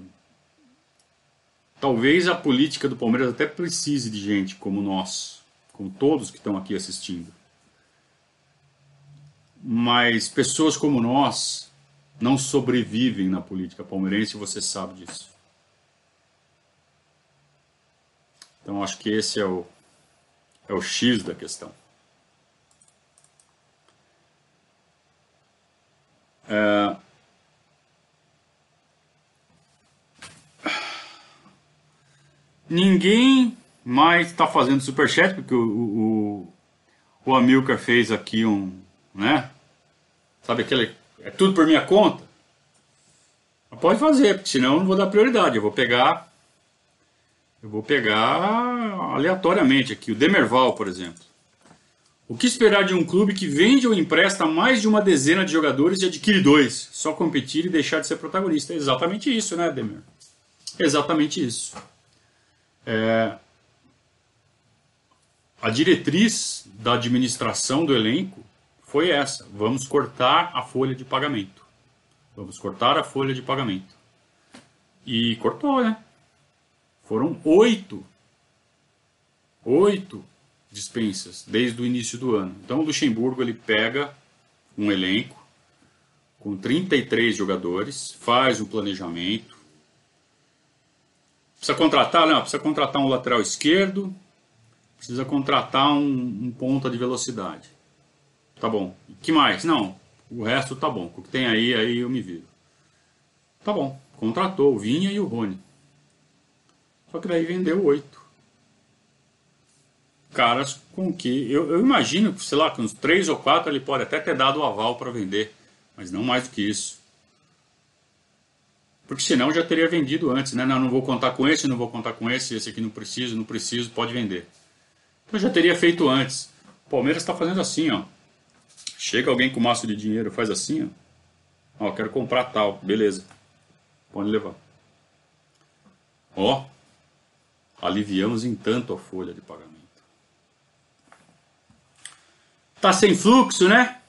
Talvez a política do Palmeiras até precise de gente como nós, como todos que estão aqui assistindo. Mas pessoas como nós não sobrevivem na política palmeirense e você sabe disso. Então acho que esse é o, é o X da questão. É... Ninguém mais está fazendo superchat, porque o, o, o Amilcar fez aqui um, né? Sabe aquele, é tudo por minha conta? pode fazer, porque senão eu não vou dar prioridade, eu vou pegar eu vou pegar aleatoriamente aqui, o Demerval, por exemplo. O que esperar de um clube que vende ou empresta mais de uma dezena de jogadores e adquire dois? Só competir e deixar de ser protagonista. É exatamente isso, né, Demer? Exatamente isso. É... A diretriz da administração do elenco foi essa: vamos cortar a folha de pagamento. Vamos cortar a folha de pagamento. E cortou, né? Foram oito. Oito dispensas desde o início do ano. Então o Luxemburgo ele pega um elenco com 33 jogadores, faz um planejamento. Precisa contratar, não, precisa contratar um lateral esquerdo, precisa contratar um, um ponta de velocidade. Tá bom. que mais? Não, o resto tá bom. O que tem aí, aí eu me viro. Tá bom. Contratou o Vinha e o Rony. Só que daí vendeu oito. Caras com que. Eu, eu imagino, sei lá, com uns três ou quatro ele pode até ter dado o aval para vender. Mas não mais do que isso. Porque senão já teria vendido antes, né? Não, não vou contar com esse, não vou contar com esse, esse aqui não preciso, não preciso, pode vender. Então já teria feito antes. O Palmeiras está fazendo assim, ó. Chega alguém com maço de dinheiro, faz assim, ó. Ó, quero comprar tal, beleza. Pode levar. Ó, aliviamos em tanto a folha de pagamento. Tá sem fluxo, né?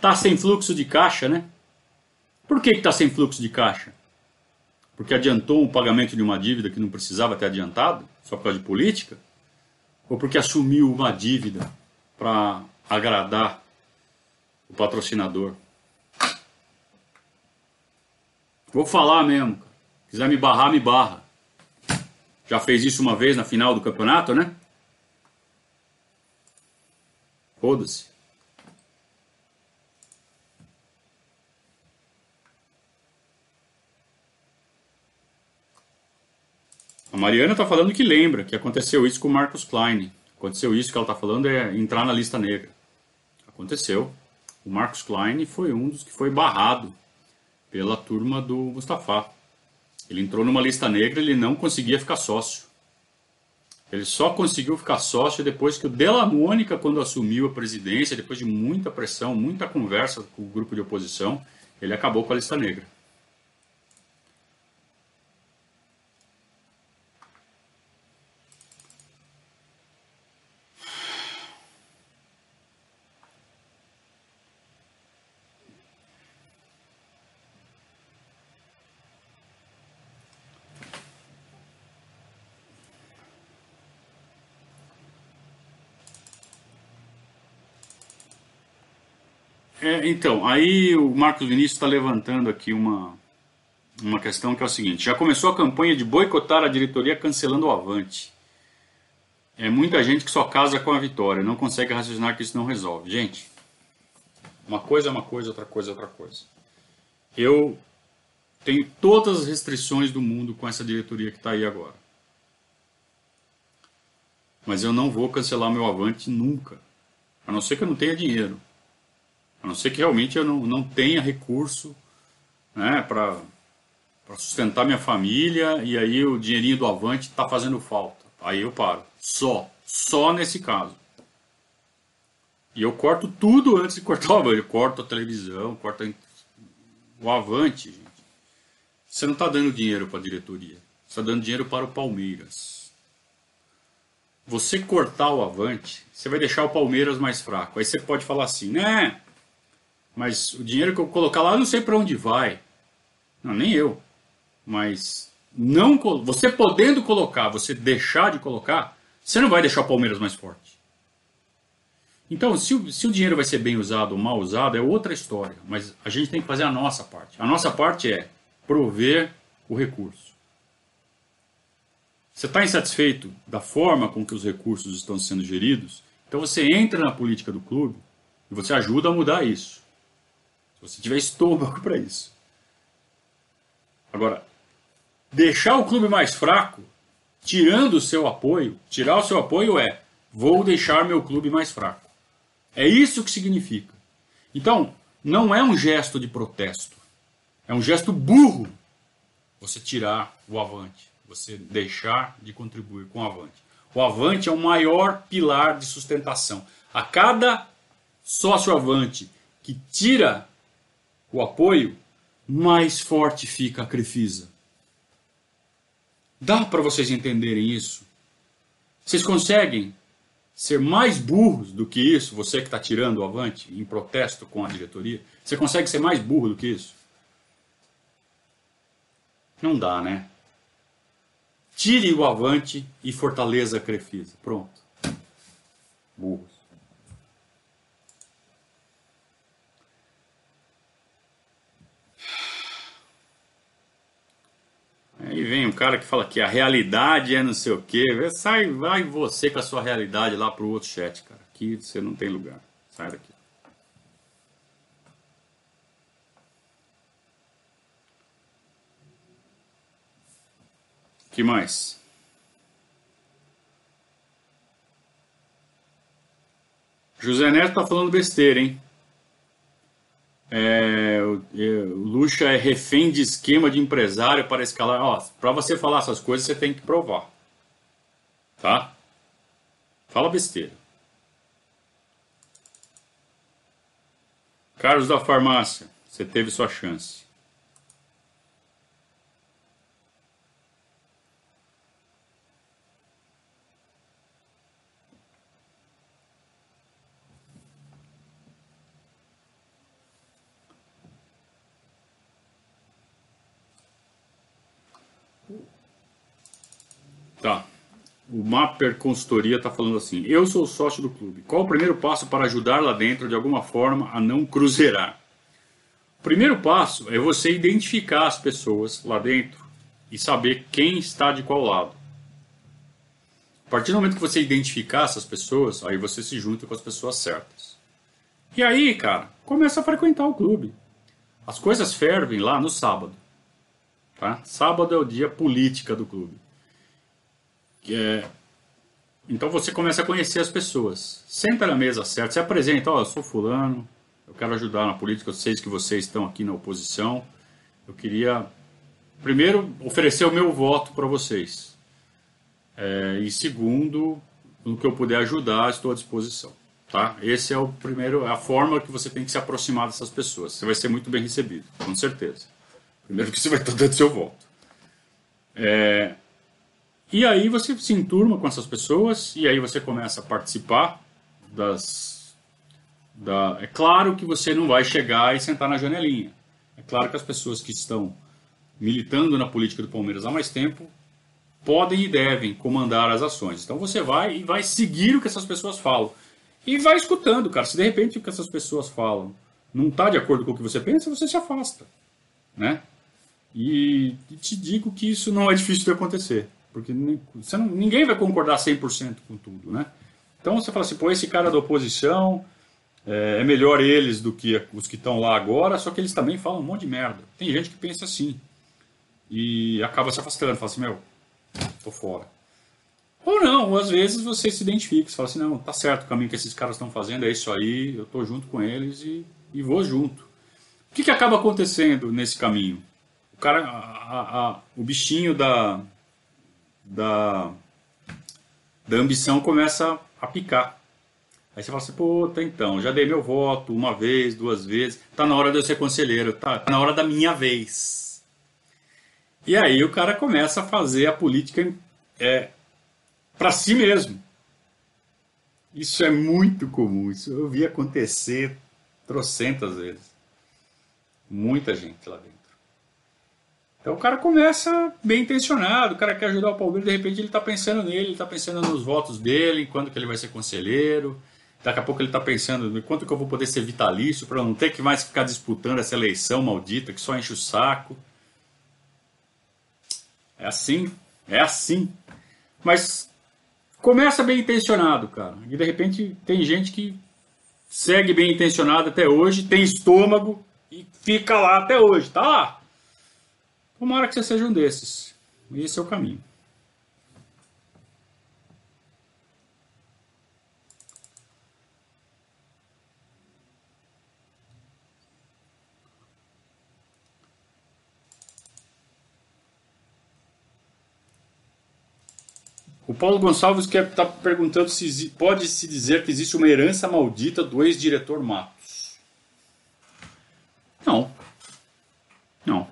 Tá sem fluxo de caixa, né? Por que, que tá sem fluxo de caixa? Porque adiantou o pagamento de uma dívida que não precisava ter adiantado, só por causa de política? Ou porque assumiu uma dívida para agradar o patrocinador? Vou falar mesmo. Quiser me barrar, me barra. Já fez isso uma vez na final do campeonato, né? Foda-se. A Mariana está falando que lembra que aconteceu isso com o Marcos Klein. Aconteceu isso que ela está falando é entrar na lista negra. Aconteceu. O Marcos Klein foi um dos que foi barrado pela turma do Mustafa. Ele entrou numa lista negra, ele não conseguia ficar sócio. Ele só conseguiu ficar sócio depois que o Della Mônica, quando assumiu a presidência, depois de muita pressão, muita conversa com o grupo de oposição, ele acabou com a lista negra. É, então, aí o Marcos Vinícius está levantando aqui uma, uma questão que é o seguinte: já começou a campanha de boicotar a diretoria cancelando o Avante. É muita gente que só casa com a vitória, não consegue raciocinar que isso não resolve. Gente, uma coisa é uma coisa, outra coisa é outra coisa. Eu tenho todas as restrições do mundo com essa diretoria que está aí agora. Mas eu não vou cancelar meu Avante nunca. A não ser que eu não tenha dinheiro. A não ser que realmente eu não, não tenha recurso né, para sustentar minha família e aí o dinheirinho do Avante está fazendo falta. Aí eu paro. Só. Só nesse caso. E eu corto tudo antes de cortar o Avante. Eu corto a televisão, corto o Avante, gente. Você não está dando dinheiro para a diretoria. Você está dando dinheiro para o Palmeiras. Você cortar o Avante, você vai deixar o Palmeiras mais fraco. Aí você pode falar assim, né? Mas o dinheiro que eu colocar lá, eu não sei para onde vai. Não, nem eu. Mas não você podendo colocar, você deixar de colocar, você não vai deixar o Palmeiras mais forte. Então, se o, se o dinheiro vai ser bem usado ou mal usado, é outra história. Mas a gente tem que fazer a nossa parte. A nossa parte é prover o recurso. Você está insatisfeito da forma com que os recursos estão sendo geridos? Então você entra na política do clube e você ajuda a mudar isso. Você tiver estômago para isso. Agora, deixar o clube mais fraco, tirando o seu apoio, tirar o seu apoio é vou deixar meu clube mais fraco. É isso que significa. Então, não é um gesto de protesto. É um gesto burro você tirar o avante, você deixar de contribuir com o avante. O avante é o maior pilar de sustentação. A cada sócio avante que tira o apoio, mais forte fica a Crefisa. Dá para vocês entenderem isso? Vocês conseguem ser mais burros do que isso, você que está tirando o avante em protesto com a diretoria? Você consegue ser mais burro do que isso? Não dá, né? tire o Avante e fortaleça a Crefisa. Pronto. Burros. Aí vem um cara que fala que a realidade é não sei o quê. Sai, vai você com a sua realidade lá pro outro chat, cara. Aqui você não tem lugar. Sai daqui. que mais? José Neto tá falando besteira, hein? É, Lucha é refém de esquema de empresário para escalar. Ó, para você falar essas coisas, você tem que provar. Tá? Fala besteira. Carlos da farmácia, você teve sua chance. Tá. O Mapper Consultoria está falando assim: Eu sou sócio do clube. Qual o primeiro passo para ajudar lá dentro, de alguma forma, a não cruzeirar? O primeiro passo é você identificar as pessoas lá dentro e saber quem está de qual lado. A partir do momento que você identificar essas pessoas, aí você se junta com as pessoas certas. E aí, cara, começa a frequentar o clube. As coisas fervem lá no sábado. Tá? Sábado é o dia política do clube. É, então você começa a conhecer as pessoas. Senta na mesa certa, se apresenta, ó, oh, eu sou fulano, eu quero ajudar na política, eu sei que vocês estão aqui na oposição. Eu queria, primeiro, oferecer o meu voto para vocês. É, e segundo, no que eu puder ajudar, estou à disposição. Tá? Esse é o primeiro, a forma que você tem que se aproximar dessas pessoas. Você vai ser muito bem recebido, com certeza. Primeiro que você vai estar dando seu voto. É, e aí você se enturma com essas pessoas e aí você começa a participar das. Da... É claro que você não vai chegar e sentar na janelinha. É claro que as pessoas que estão militando na política do Palmeiras há mais tempo podem e devem comandar as ações. Então você vai e vai seguir o que essas pessoas falam. E vai escutando, cara. Se de repente o que essas pessoas falam não está de acordo com o que você pensa, você se afasta. Né? E te digo que isso não é difícil de acontecer. Porque não, ninguém vai concordar 100% com tudo, né? Então você fala assim, pô, esse cara da oposição é, é melhor eles do que os que estão lá agora, só que eles também falam um monte de merda. Tem gente que pensa assim. E acaba se afastando, fala assim, meu, tô fora. Ou não, às vezes você se identifica, você fala assim, não, tá certo o caminho que esses caras estão fazendo, é isso aí, eu tô junto com eles e, e vou junto. O que, que acaba acontecendo nesse caminho? O cara, a, a, o bichinho da, da, da ambição começa a picar. Aí você fala assim, pô, tá então, já dei meu voto uma vez, duas vezes, tá na hora de eu ser conselheiro, tá, tá na hora da minha vez. E aí o cara começa a fazer a política é, para si mesmo. Isso é muito comum, isso eu vi acontecer trocentas vezes. Muita gente lá dentro. Então o cara começa bem intencionado, o cara quer ajudar o Palmeiras, de repente ele está pensando nele, ele está pensando nos votos dele, em quando que ele vai ser conselheiro. Daqui a pouco ele está pensando em quanto que eu vou poder ser vitalício para não ter que mais ficar disputando essa eleição maldita que só enche o saco. É assim, é assim. Mas começa bem intencionado, cara. E de repente tem gente que segue bem intencionado até hoje, tem estômago e fica lá até hoje, tá lá. Tomara que você seja um desses. Esse é o caminho. O Paulo Gonçalves quer está perguntando se pode se dizer que existe uma herança maldita do ex-diretor Matos. Não. Não.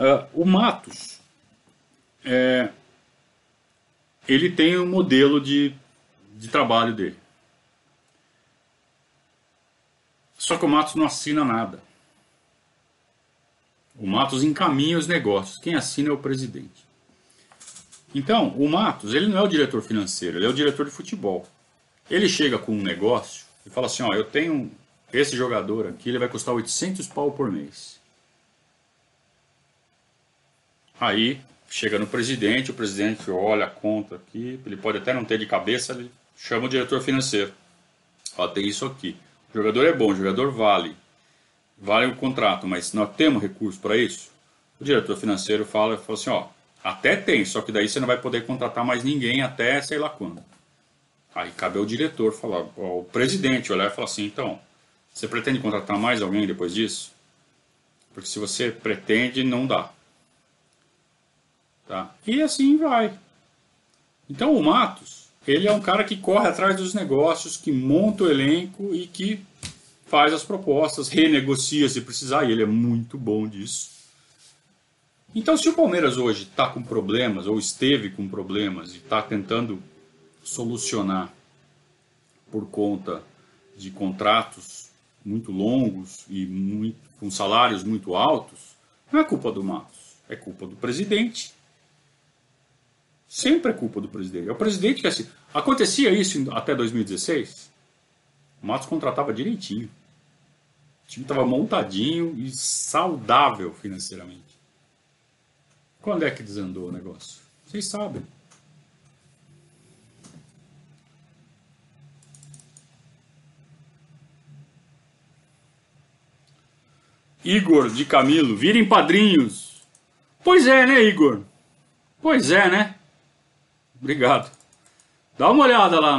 Uh, o Matos, é, ele tem um modelo de, de trabalho dele. Só que o Matos não assina nada. O Matos encaminha os negócios. Quem assina é o presidente. Então, o Matos, ele não é o diretor financeiro, ele é o diretor de futebol. Ele chega com um negócio e fala assim, ó, eu tenho esse jogador aqui, ele vai custar 800 pau por mês. Aí, chega no presidente, o presidente olha a conta aqui, ele pode até não ter de cabeça, ele chama o diretor financeiro. Ó, tem isso aqui. O jogador é bom, o jogador vale. Vale o contrato, mas nós temos recurso para isso? O diretor financeiro fala, fala assim, ó, até tem, só que daí você não vai poder contratar mais ninguém até sei lá quando. Aí cabe ao diretor falar, ao presidente olhar e falar assim, então, você pretende contratar mais alguém depois disso? Porque se você pretende, não dá. Tá? E assim vai. Então o Matos, ele é um cara que corre atrás dos negócios, que monta o elenco e que faz as propostas, renegocia se precisar, e ele é muito bom disso. Então, se o Palmeiras hoje está com problemas, ou esteve com problemas, e está tentando solucionar por conta de contratos muito longos e muito, com salários muito altos, não é culpa do Matos, é culpa do presidente. Sempre é culpa do presidente. É o presidente que assim. Acontecia isso até 2016. O Matos contratava direitinho. O time estava montadinho e saudável financeiramente. Quando é que desandou o negócio? Vocês sabem. Igor de Camilo, virem padrinhos. Pois é, né, Igor? Pois é, né? Obrigado. Dá uma olhada lá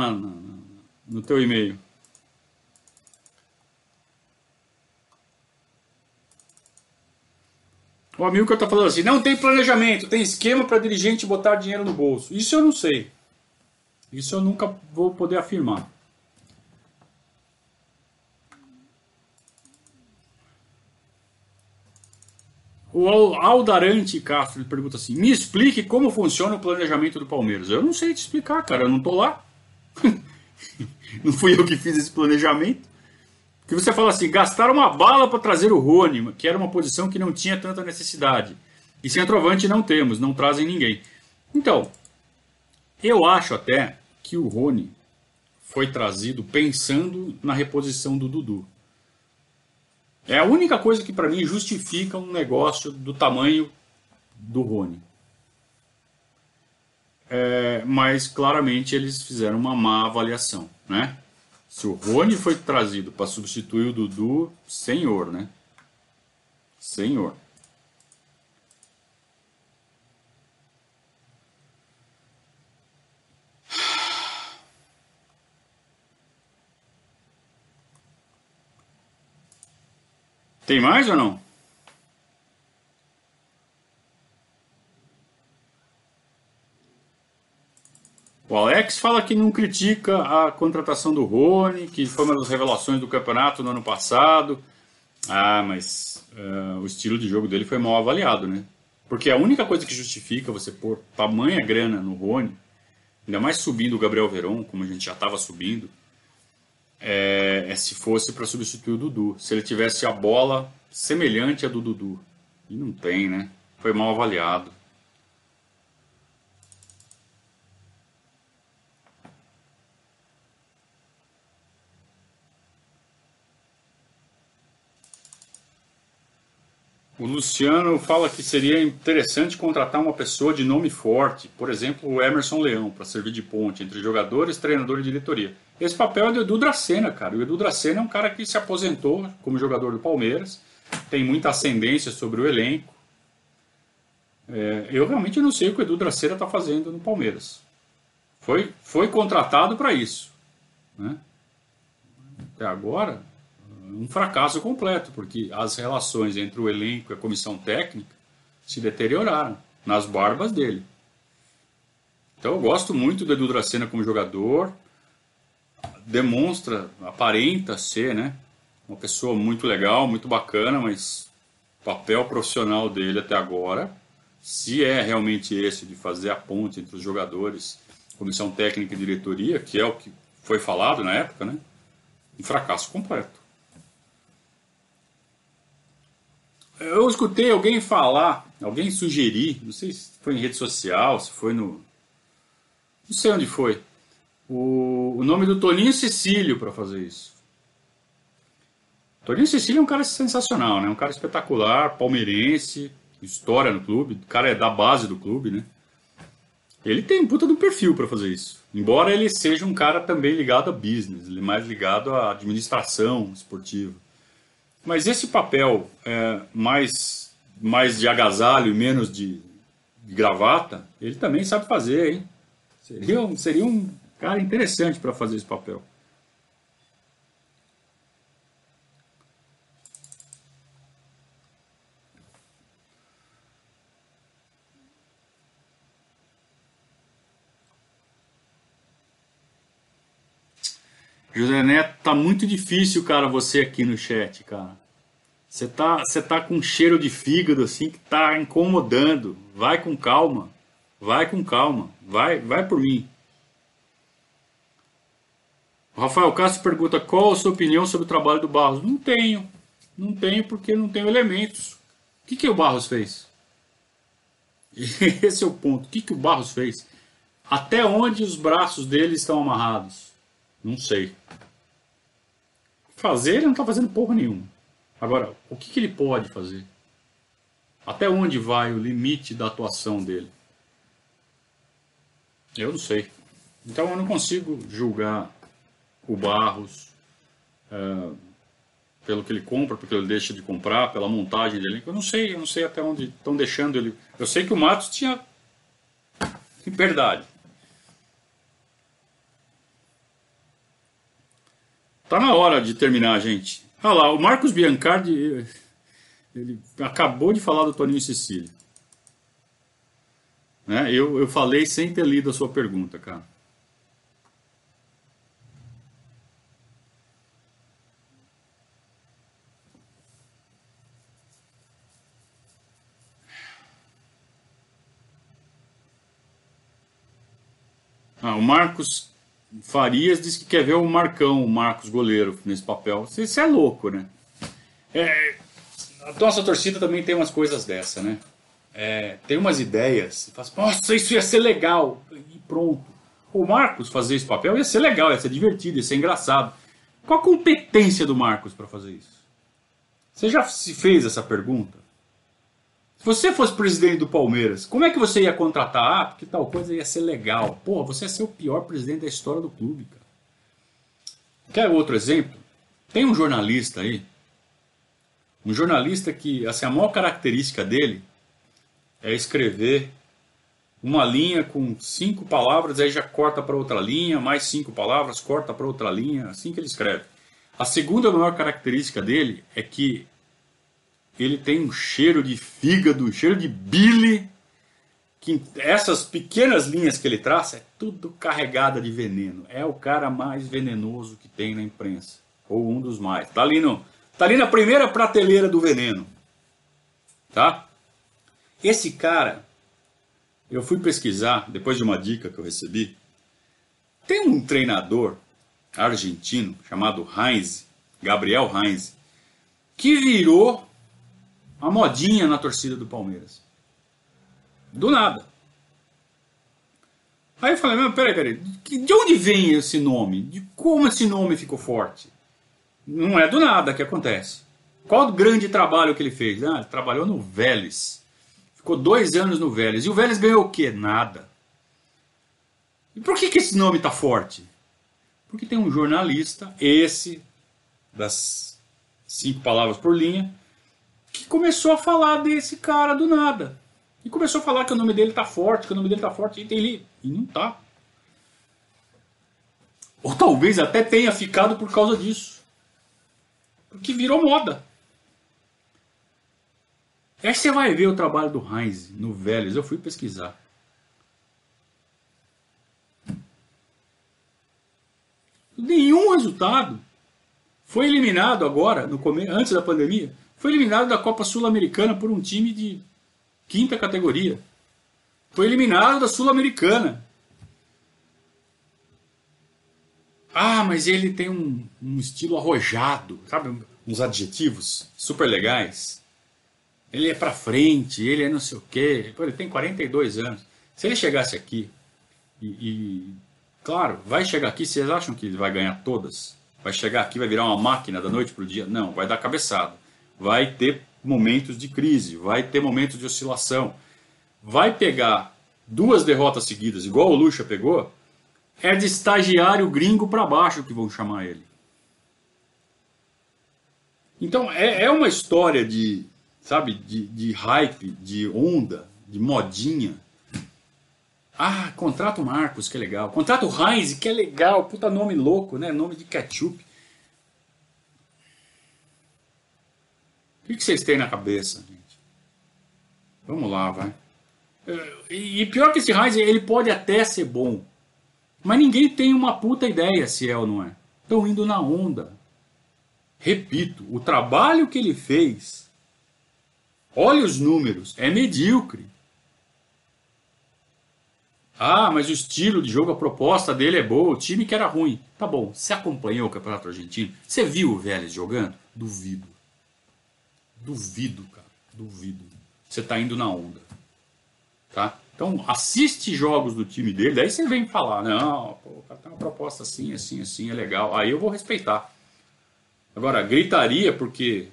no teu e-mail. O amigo que eu tô falando assim, não tem planejamento, tem esquema para dirigente botar dinheiro no bolso. Isso eu não sei. Isso eu nunca vou poder afirmar. O Aldarante Castro pergunta assim: me explique como funciona o planejamento do Palmeiras. Eu não sei te explicar, cara, eu não tô lá. não fui eu que fiz esse planejamento. Que você fala assim: gastaram uma bala para trazer o Rony, que era uma posição que não tinha tanta necessidade. E centroavante não temos, não trazem ninguém. Então, eu acho até que o Rony foi trazido pensando na reposição do Dudu. É a única coisa que para mim justifica um negócio do tamanho do Rony. É, mas claramente eles fizeram uma má avaliação, né? Se o Rony foi trazido para substituir o Dudu, senhor, né? Senhor. Tem mais ou não? O Alex fala que não critica a contratação do Rony, que foi uma das revelações do campeonato no ano passado. Ah, mas uh, o estilo de jogo dele foi mal avaliado, né? Porque a única coisa que justifica você pôr tamanha grana no Rony, ainda mais subindo o Gabriel Veron, como a gente já estava subindo, é, é se fosse para substituir o Dudu. Se ele tivesse a bola semelhante à do Dudu. E não tem, né? Foi mal avaliado. O Luciano fala que seria interessante contratar uma pessoa de nome forte, por exemplo, o Emerson Leão, para servir de ponte entre jogadores, treinador e diretoria. Esse papel é do Edu Dracena, cara. O Edu Dracena é um cara que se aposentou como jogador do Palmeiras, tem muita ascendência sobre o elenco. É, eu realmente não sei o que o Edu Dracena está fazendo no Palmeiras. Foi, foi contratado para isso. Né? Até agora, um fracasso completo, porque as relações entre o elenco e a comissão técnica se deterioraram nas barbas dele. Então eu gosto muito do Edu Dracena como jogador, demonstra, aparenta ser, né, uma pessoa muito legal, muito bacana, mas o papel profissional dele até agora, se é realmente esse de fazer a ponte entre os jogadores, comissão técnica e diretoria, que é o que foi falado na época, né, um fracasso completo. Eu escutei alguém falar alguém sugerir, não sei se foi em rede social, se foi no. Não sei onde foi. O, o nome do Toninho Cecílio para fazer isso. Toninho Cecílio é um cara sensacional, né? Um cara espetacular, palmeirense, história no clube, o cara é da base do clube, né? Ele tem um puta do perfil para fazer isso. Embora ele seja um cara também ligado a business, ele é mais ligado à administração esportiva. Mas esse papel é, mais, mais de agasalho e menos de, de, gravata, ele também sabe fazer, hein? Seria, seria um cara interessante para fazer esse papel. José Neto, tá muito difícil, cara, você aqui no chat, cara. Você tá, você tá com um cheiro de fígado assim que tá incomodando. Vai com calma. Vai com calma. Vai, vai por mim. Rafael Castro pergunta qual a sua opinião sobre o trabalho do Barros. Não tenho. Não tenho porque não tenho elementos. O que, que o Barros fez? Esse é o ponto. O que, que o Barros fez? Até onde os braços dele estão amarrados? Não sei. Fazer, ele não está fazendo porra nenhuma. Agora, o que, que ele pode fazer? Até onde vai o limite da atuação dele? Eu não sei. Então eu não consigo julgar o Barros é, pelo que ele compra, porque ele deixa de comprar, pela montagem dele. Eu não sei, eu não sei até onde estão deixando ele. Eu sei que o Matos tinha liberdade. Tá na hora de terminar, gente. Olha lá, o Marcos Biancardi ele acabou de falar do Toninho Cecília. Né? Eu, eu falei sem ter lido a sua pergunta, cara. Ah, o Marcos Farias disse que quer ver o Marcão, o Marcos goleiro, nesse papel. Isso é louco, né? É, a nossa torcida também tem umas coisas dessa, né? É, tem umas ideias, faz, nossa, isso ia ser legal, e pronto. O Marcos fazer esse papel ia ser legal, ia ser divertido, ia ser engraçado. Qual a competência do Marcos para fazer isso? Você já se fez essa pergunta? Se você fosse presidente do Palmeiras, como é que você ia contratar? Ah, porque tal coisa ia ser legal. Pô, você ia ser o pior presidente da história do clube, cara. Quer outro exemplo? Tem um jornalista aí, um jornalista que, assim, a maior característica dele é escrever uma linha com cinco palavras, aí já corta para outra linha, mais cinco palavras, corta para outra linha, assim que ele escreve. A segunda maior característica dele é que ele tem um cheiro de fígado, um cheiro de bile, que essas pequenas linhas que ele traça é tudo carregada de veneno. É o cara mais venenoso que tem na imprensa, ou um dos mais. Tá ali, no, tá ali na primeira prateleira do veneno. Tá? Esse cara, eu fui pesquisar, depois de uma dica que eu recebi, tem um treinador argentino chamado Heinz, Gabriel Heinz, que virou uma modinha na torcida do Palmeiras. Do nada. Aí eu falei, mas peraí, peraí, de onde vem esse nome? De como esse nome ficou forte? Não é do nada que acontece. Qual o grande trabalho que ele fez? Ah, ele trabalhou no Vélez. Ficou dois anos no Vélez. E o Vélez ganhou o quê? Nada. E por que, que esse nome está forte? Porque tem um jornalista, esse, das cinco palavras por linha, que começou a falar desse cara do nada. E começou a falar que o nome dele tá forte, que o nome dele tá forte, e ele. E não tá. Ou talvez até tenha ficado por causa disso. Porque virou moda. Aí você vai ver o trabalho do Heinz no Vélez. Eu fui pesquisar. Nenhum resultado. Foi eliminado agora, no antes da pandemia, foi eliminado da Copa Sul-Americana por um time de quinta categoria. Foi eliminado da Sul-Americana. Ah, mas ele tem um, um, estilo arrojado, sabe? Uns adjetivos super legais. ele é pra frente, ele é não sei o quê. Pô, ele tem 42 anos. Se ele chegasse aqui e, e, claro, vai chegar aqui, vocês acham que ele vai ganhar todas? Vai chegar aqui, vai virar uma máquina da noite pro dia? Não, vai dar cabeçada. Vai ter momentos de crise, vai ter momentos de oscilação. Vai pegar duas derrotas seguidas, igual o Lucha pegou, é de estagiário gringo para baixo que vão chamar ele. Então é, é uma história de, sabe, de, de hype, de onda, de modinha. Ah, contrata o Marcos, que é legal. Contrata o Heinz, que é legal. Puta nome louco, né? Nome de ketchup. O que vocês têm na cabeça, gente? Vamos lá, vai. E pior que esse Heinz, ele pode até ser bom. Mas ninguém tem uma puta ideia se é ou não é. Estão indo na onda. Repito, o trabalho que ele fez, olha os números, é medíocre. Ah, mas o estilo de jogo, a proposta dele é boa, o time que era ruim. Tá bom, você acompanhou o Campeonato Argentino? Você viu o Vélez jogando? Duvido. Duvido, cara. Duvido. Você tá indo na onda. Tá? Então, assiste jogos do time dele, daí você vem falar, não, pô, o cara tem uma proposta assim, assim, assim, é legal. Aí eu vou respeitar. Agora, gritaria porque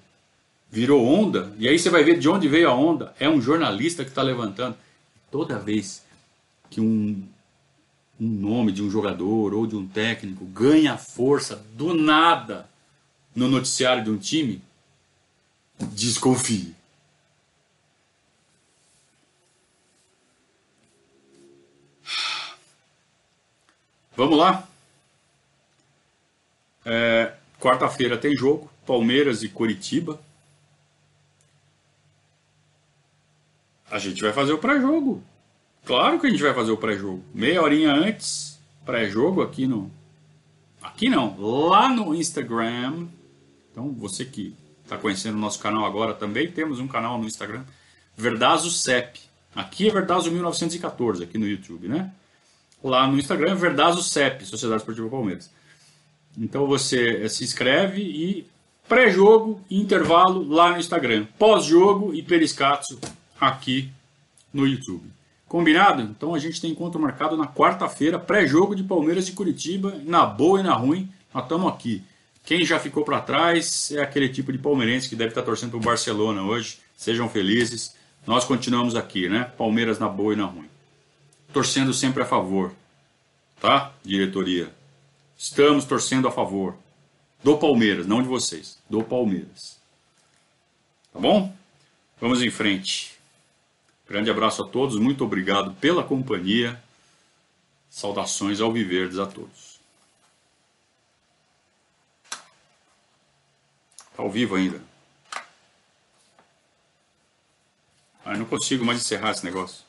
virou onda, e aí você vai ver de onde veio a onda. É um jornalista que está levantando. Toda vez que um, um nome de um jogador ou de um técnico ganha força do nada no noticiário de um time, desconfie. Vamos lá? É, Quarta-feira tem jogo, Palmeiras e Curitiba. A gente vai fazer o pré-jogo. Claro que a gente vai fazer o pré-jogo. Meia horinha antes, pré-jogo aqui no. Aqui não, lá no Instagram. Então, você que está conhecendo o nosso canal agora também, temos um canal no Instagram. Verdazo CEP. Aqui é Verdazo 1914, aqui no YouTube, né? lá no Instagram, Verdazo CEP, Sociedade Esportiva Palmeiras. Então você eh, se inscreve e pré-jogo e intervalo lá no Instagram. Pós-jogo e periscatso aqui no YouTube. Combinado? Então a gente tem encontro marcado na quarta-feira, pré-jogo de Palmeiras e Curitiba, na boa e na ruim, nós estamos aqui. Quem já ficou para trás é aquele tipo de palmeirense que deve estar torcendo para o Barcelona hoje. Sejam felizes. Nós continuamos aqui, né? Palmeiras na boa e na ruim torcendo sempre a favor, tá? Diretoria. Estamos torcendo a favor do Palmeiras, não de vocês, do Palmeiras. Tá bom? Vamos em frente. Grande abraço a todos, muito obrigado pela companhia. Saudações ao Viverdes a todos. Tá ao vivo ainda. Ah, não consigo mais encerrar esse negócio.